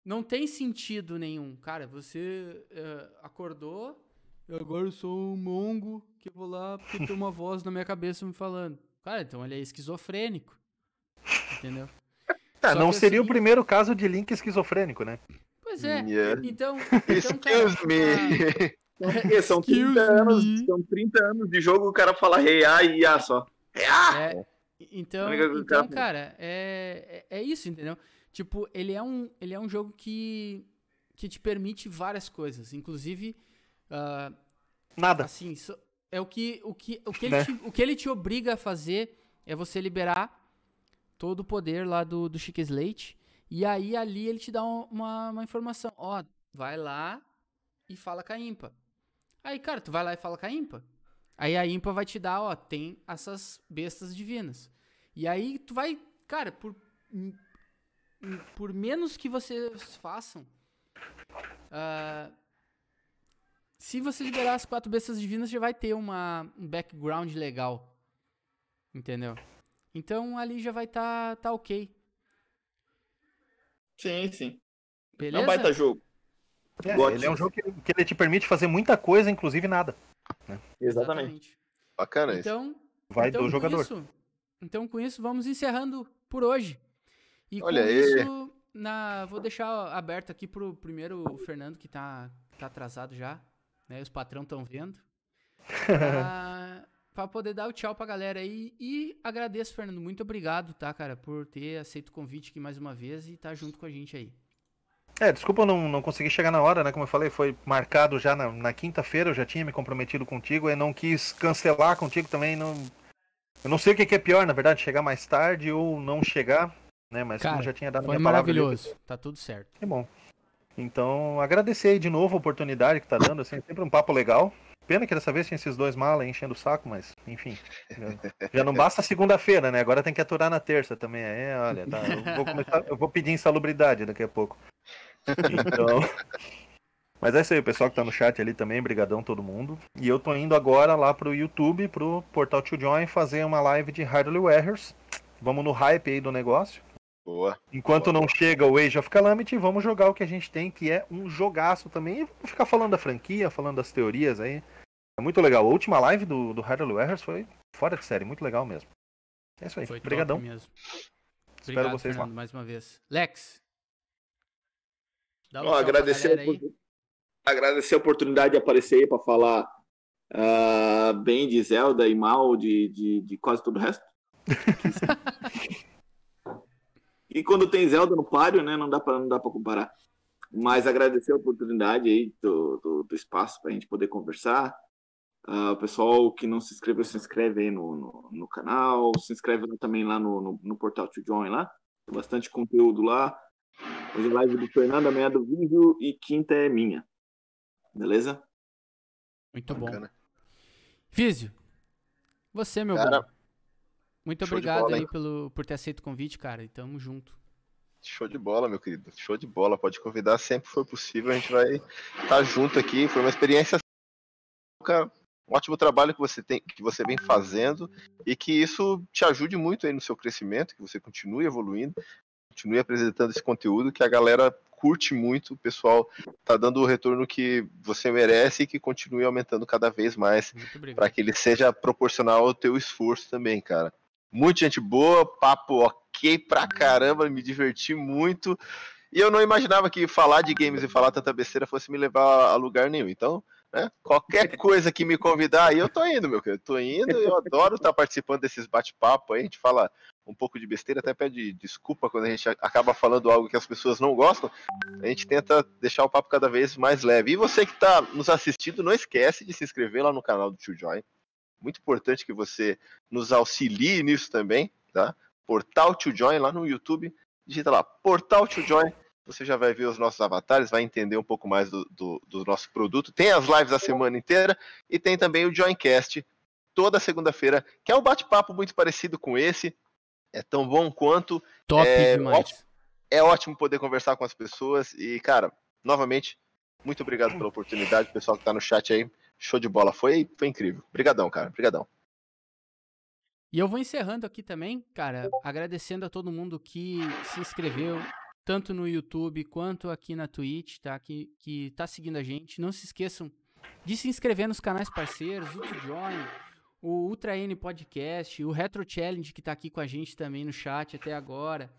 não tem sentido nenhum. Cara, você é, acordou e agora eu sou um mongo que vou lá porque tem uma voz na minha cabeça me falando. Cara, então ele é esquizofrênico. Entendeu? (laughs) É, não seria assim, o primeiro caso de Link esquizofrênico, né? Pois é. Yeah. Então, (laughs) então Excuse cara, me. Ah, (laughs) são, 30 anos, são 30 anos de jogo o cara fala rei hey, ah, e ah só. É, Então, então cara, é, é, é isso, entendeu? Tipo, ele é um, ele é um jogo que, que te permite várias coisas, inclusive... Uh, Nada. Assim, é o que, o que, o que, né? ele te, o que ele te obriga a fazer é você liberar todo o poder lá do, do Chique Slate. E aí ali ele te dá uma, uma informação. Ó, vai lá e fala com a Impa. Aí, cara, tu vai lá e fala com a Impa. Aí a Impa vai te dar, ó, tem essas bestas divinas. E aí tu vai, cara, por, por menos que vocês façam, uh, se você liberar as quatro bestas divinas, já vai ter uma, um background legal. Entendeu? Então ali já vai estar tá, tá ok. Sim, sim. Beleza? É um baita jogo. É, ele é um jogo que, que, ele te permite fazer muita coisa, inclusive nada. Né? Exatamente. Bacana então, isso. Vai então, do jogador. Isso, então, com isso, vamos encerrando por hoje. E Olha com aí. isso, na, vou deixar aberto aqui pro primeiro o Fernando, que tá, tá atrasado já. Né? Os patrão estão vendo. Pra, (laughs) pra, poder dar o tchau pra galera aí. E agradeço, Fernando. Muito obrigado, tá, cara, por ter aceito o convite aqui mais uma vez e estar tá junto com a gente aí. É, desculpa eu não, não consegui chegar na hora, né? Como eu falei, foi marcado já na, na quinta-feira, eu já tinha me comprometido contigo, e não quis cancelar contigo também. Não... Eu não sei o que, é pior, na verdade, chegar mais tarde ou não chegar, né? Mas Cara, como já tinha dado foi minha maravilhoso, palavra, tá tudo certo. Que bom. Então, agradecer aí de novo a oportunidade que tá dando, assim, sempre um papo legal. Pena que dessa vez tinha esses dois malas enchendo o saco, mas enfim. Já, já não (laughs) basta segunda-feira, né? Agora tem que aturar na terça também. É, olha, tá, eu, vou começar, eu vou pedir insalubridade daqui a pouco. Então. (laughs) Mas é isso aí, o pessoal que tá no chat ali também, brigadão todo mundo. E eu tô indo agora lá pro YouTube, pro Portal to Join, fazer uma live de Hardly Warriors. Vamos no hype aí do negócio. Boa. Enquanto boa, não boa. chega o Age of Calamity, vamos jogar o que a gente tem, que é um jogaço também. E vamos ficar falando da franquia, falando das teorias aí. É muito legal. A última live do, do Hardly Warriors foi fora de série, muito legal mesmo. É isso aí. Foi Obrigadão. mesmo. Espero Obrigado, vocês Fernando, lá. mais uma vez. Lex. Dá um Ó, agradecer, a, agradecer a oportunidade de aparecer aí para falar ah, bem de Zelda e mal de, de, de quase todo o resto. (laughs) e quando tem Zelda no páreo, né, não dá para não dá para comparar. Mas agradecer a oportunidade aí do, do, do espaço para a gente poder conversar. O pessoal que não se inscreveu, se inscreve aí no, no, no canal, se inscreve também lá no, no, no portal to join lá. Tem bastante conteúdo lá. Hoje é live do Fernando, amanhã é do vídeo e quinta é minha. Beleza? Muito bom. Bacana. Físio, você, meu Cara, bom. Muito obrigado bola, aí hein? pelo, por ter aceito o convite, cara. E tamo junto. Show de bola, meu querido. Show de bola. Pode convidar sempre que for possível. A gente vai estar junto aqui. Foi uma experiência. Cara, um ótimo trabalho que você tem, que você vem fazendo e que isso te ajude muito aí no seu crescimento, que você continue evoluindo, continue apresentando esse conteúdo que a galera curte muito, o pessoal tá dando o retorno que você merece e que continue aumentando cada vez mais para que ele seja proporcional ao teu esforço também, cara. Muita gente boa, papo ok pra caramba, me diverti muito. E eu não imaginava que falar de games e falar tanta besteira fosse me levar a lugar nenhum. Então, né, qualquer coisa que me convidar aí, eu tô indo, meu querido. Tô indo, eu adoro estar participando desses bate-papo aí. A gente fala um pouco de besteira, até pede desculpa quando a gente acaba falando algo que as pessoas não gostam. A gente tenta deixar o papo cada vez mais leve. E você que está nos assistindo, não esquece de se inscrever lá no canal do Tio Joy. Muito importante que você nos auxilie nisso também, tá? Portal Tio Join lá no YouTube. Digita lá, Portal Tio Join. Você já vai ver os nossos avatares, vai entender um pouco mais do, do, do nosso produto. Tem as lives a semana inteira e tem também o Joincast toda segunda-feira, que é um bate-papo muito parecido com esse. É tão bom quanto. Top é, demais. ótimo. É ótimo poder conversar com as pessoas. E, cara, novamente, muito obrigado pela oportunidade, pessoal que tá no chat aí. Show de bola. Foi, foi incrível. Obrigadão, cara. Obrigadão. E eu vou encerrando aqui também, cara, agradecendo a todo mundo que se inscreveu, tanto no YouTube quanto aqui na Twitch, tá? Que, que tá seguindo a gente. Não se esqueçam de se inscrever nos canais parceiros, o Join, o Ultra N Podcast, o Retro Challenge que tá aqui com a gente também no chat até agora.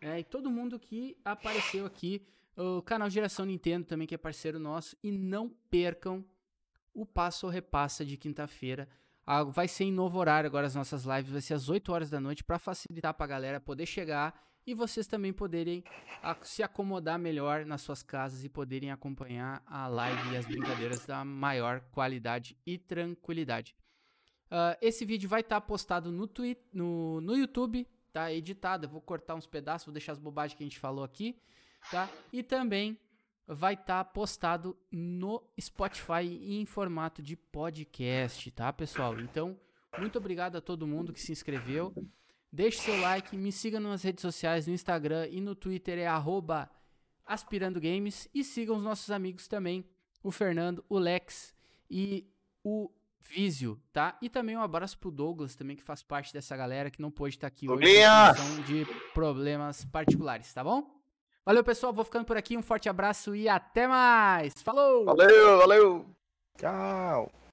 É, e todo mundo que apareceu aqui, o canal Geração Nintendo também que é parceiro nosso. E não percam o Passo ou Repassa de quinta-feira Ah, vai ser em novo horário agora as nossas lives, vai ser às 8 horas da noite para facilitar para a galera poder chegar e vocês também poderem se acomodar melhor nas suas casas e poderem acompanhar a live e as brincadeiras da maior qualidade e tranquilidade. Uh, esse vídeo vai estar tá postado no, no, no YouTube, tá editado. Eu vou cortar uns pedaços, vou deixar as bobagens que a gente falou aqui, tá? E também vai estar tá postado no Spotify em formato de podcast, tá, pessoal? Então, muito obrigado a todo mundo que se inscreveu. Deixe seu like, me siga nas redes sociais, no Instagram e no Twitter é @aspirandogames e sigam os nossos amigos também, o Fernando, o Lex e o Vizio, tá? E também um abraço pro Douglas também que faz parte dessa galera que não pôde estar aqui hoje por função de problemas particulares, tá bom? Valeu, pessoal. Vou ficando por aqui. Um forte abraço e até mais. Falou! Valeu, valeu! Tchau!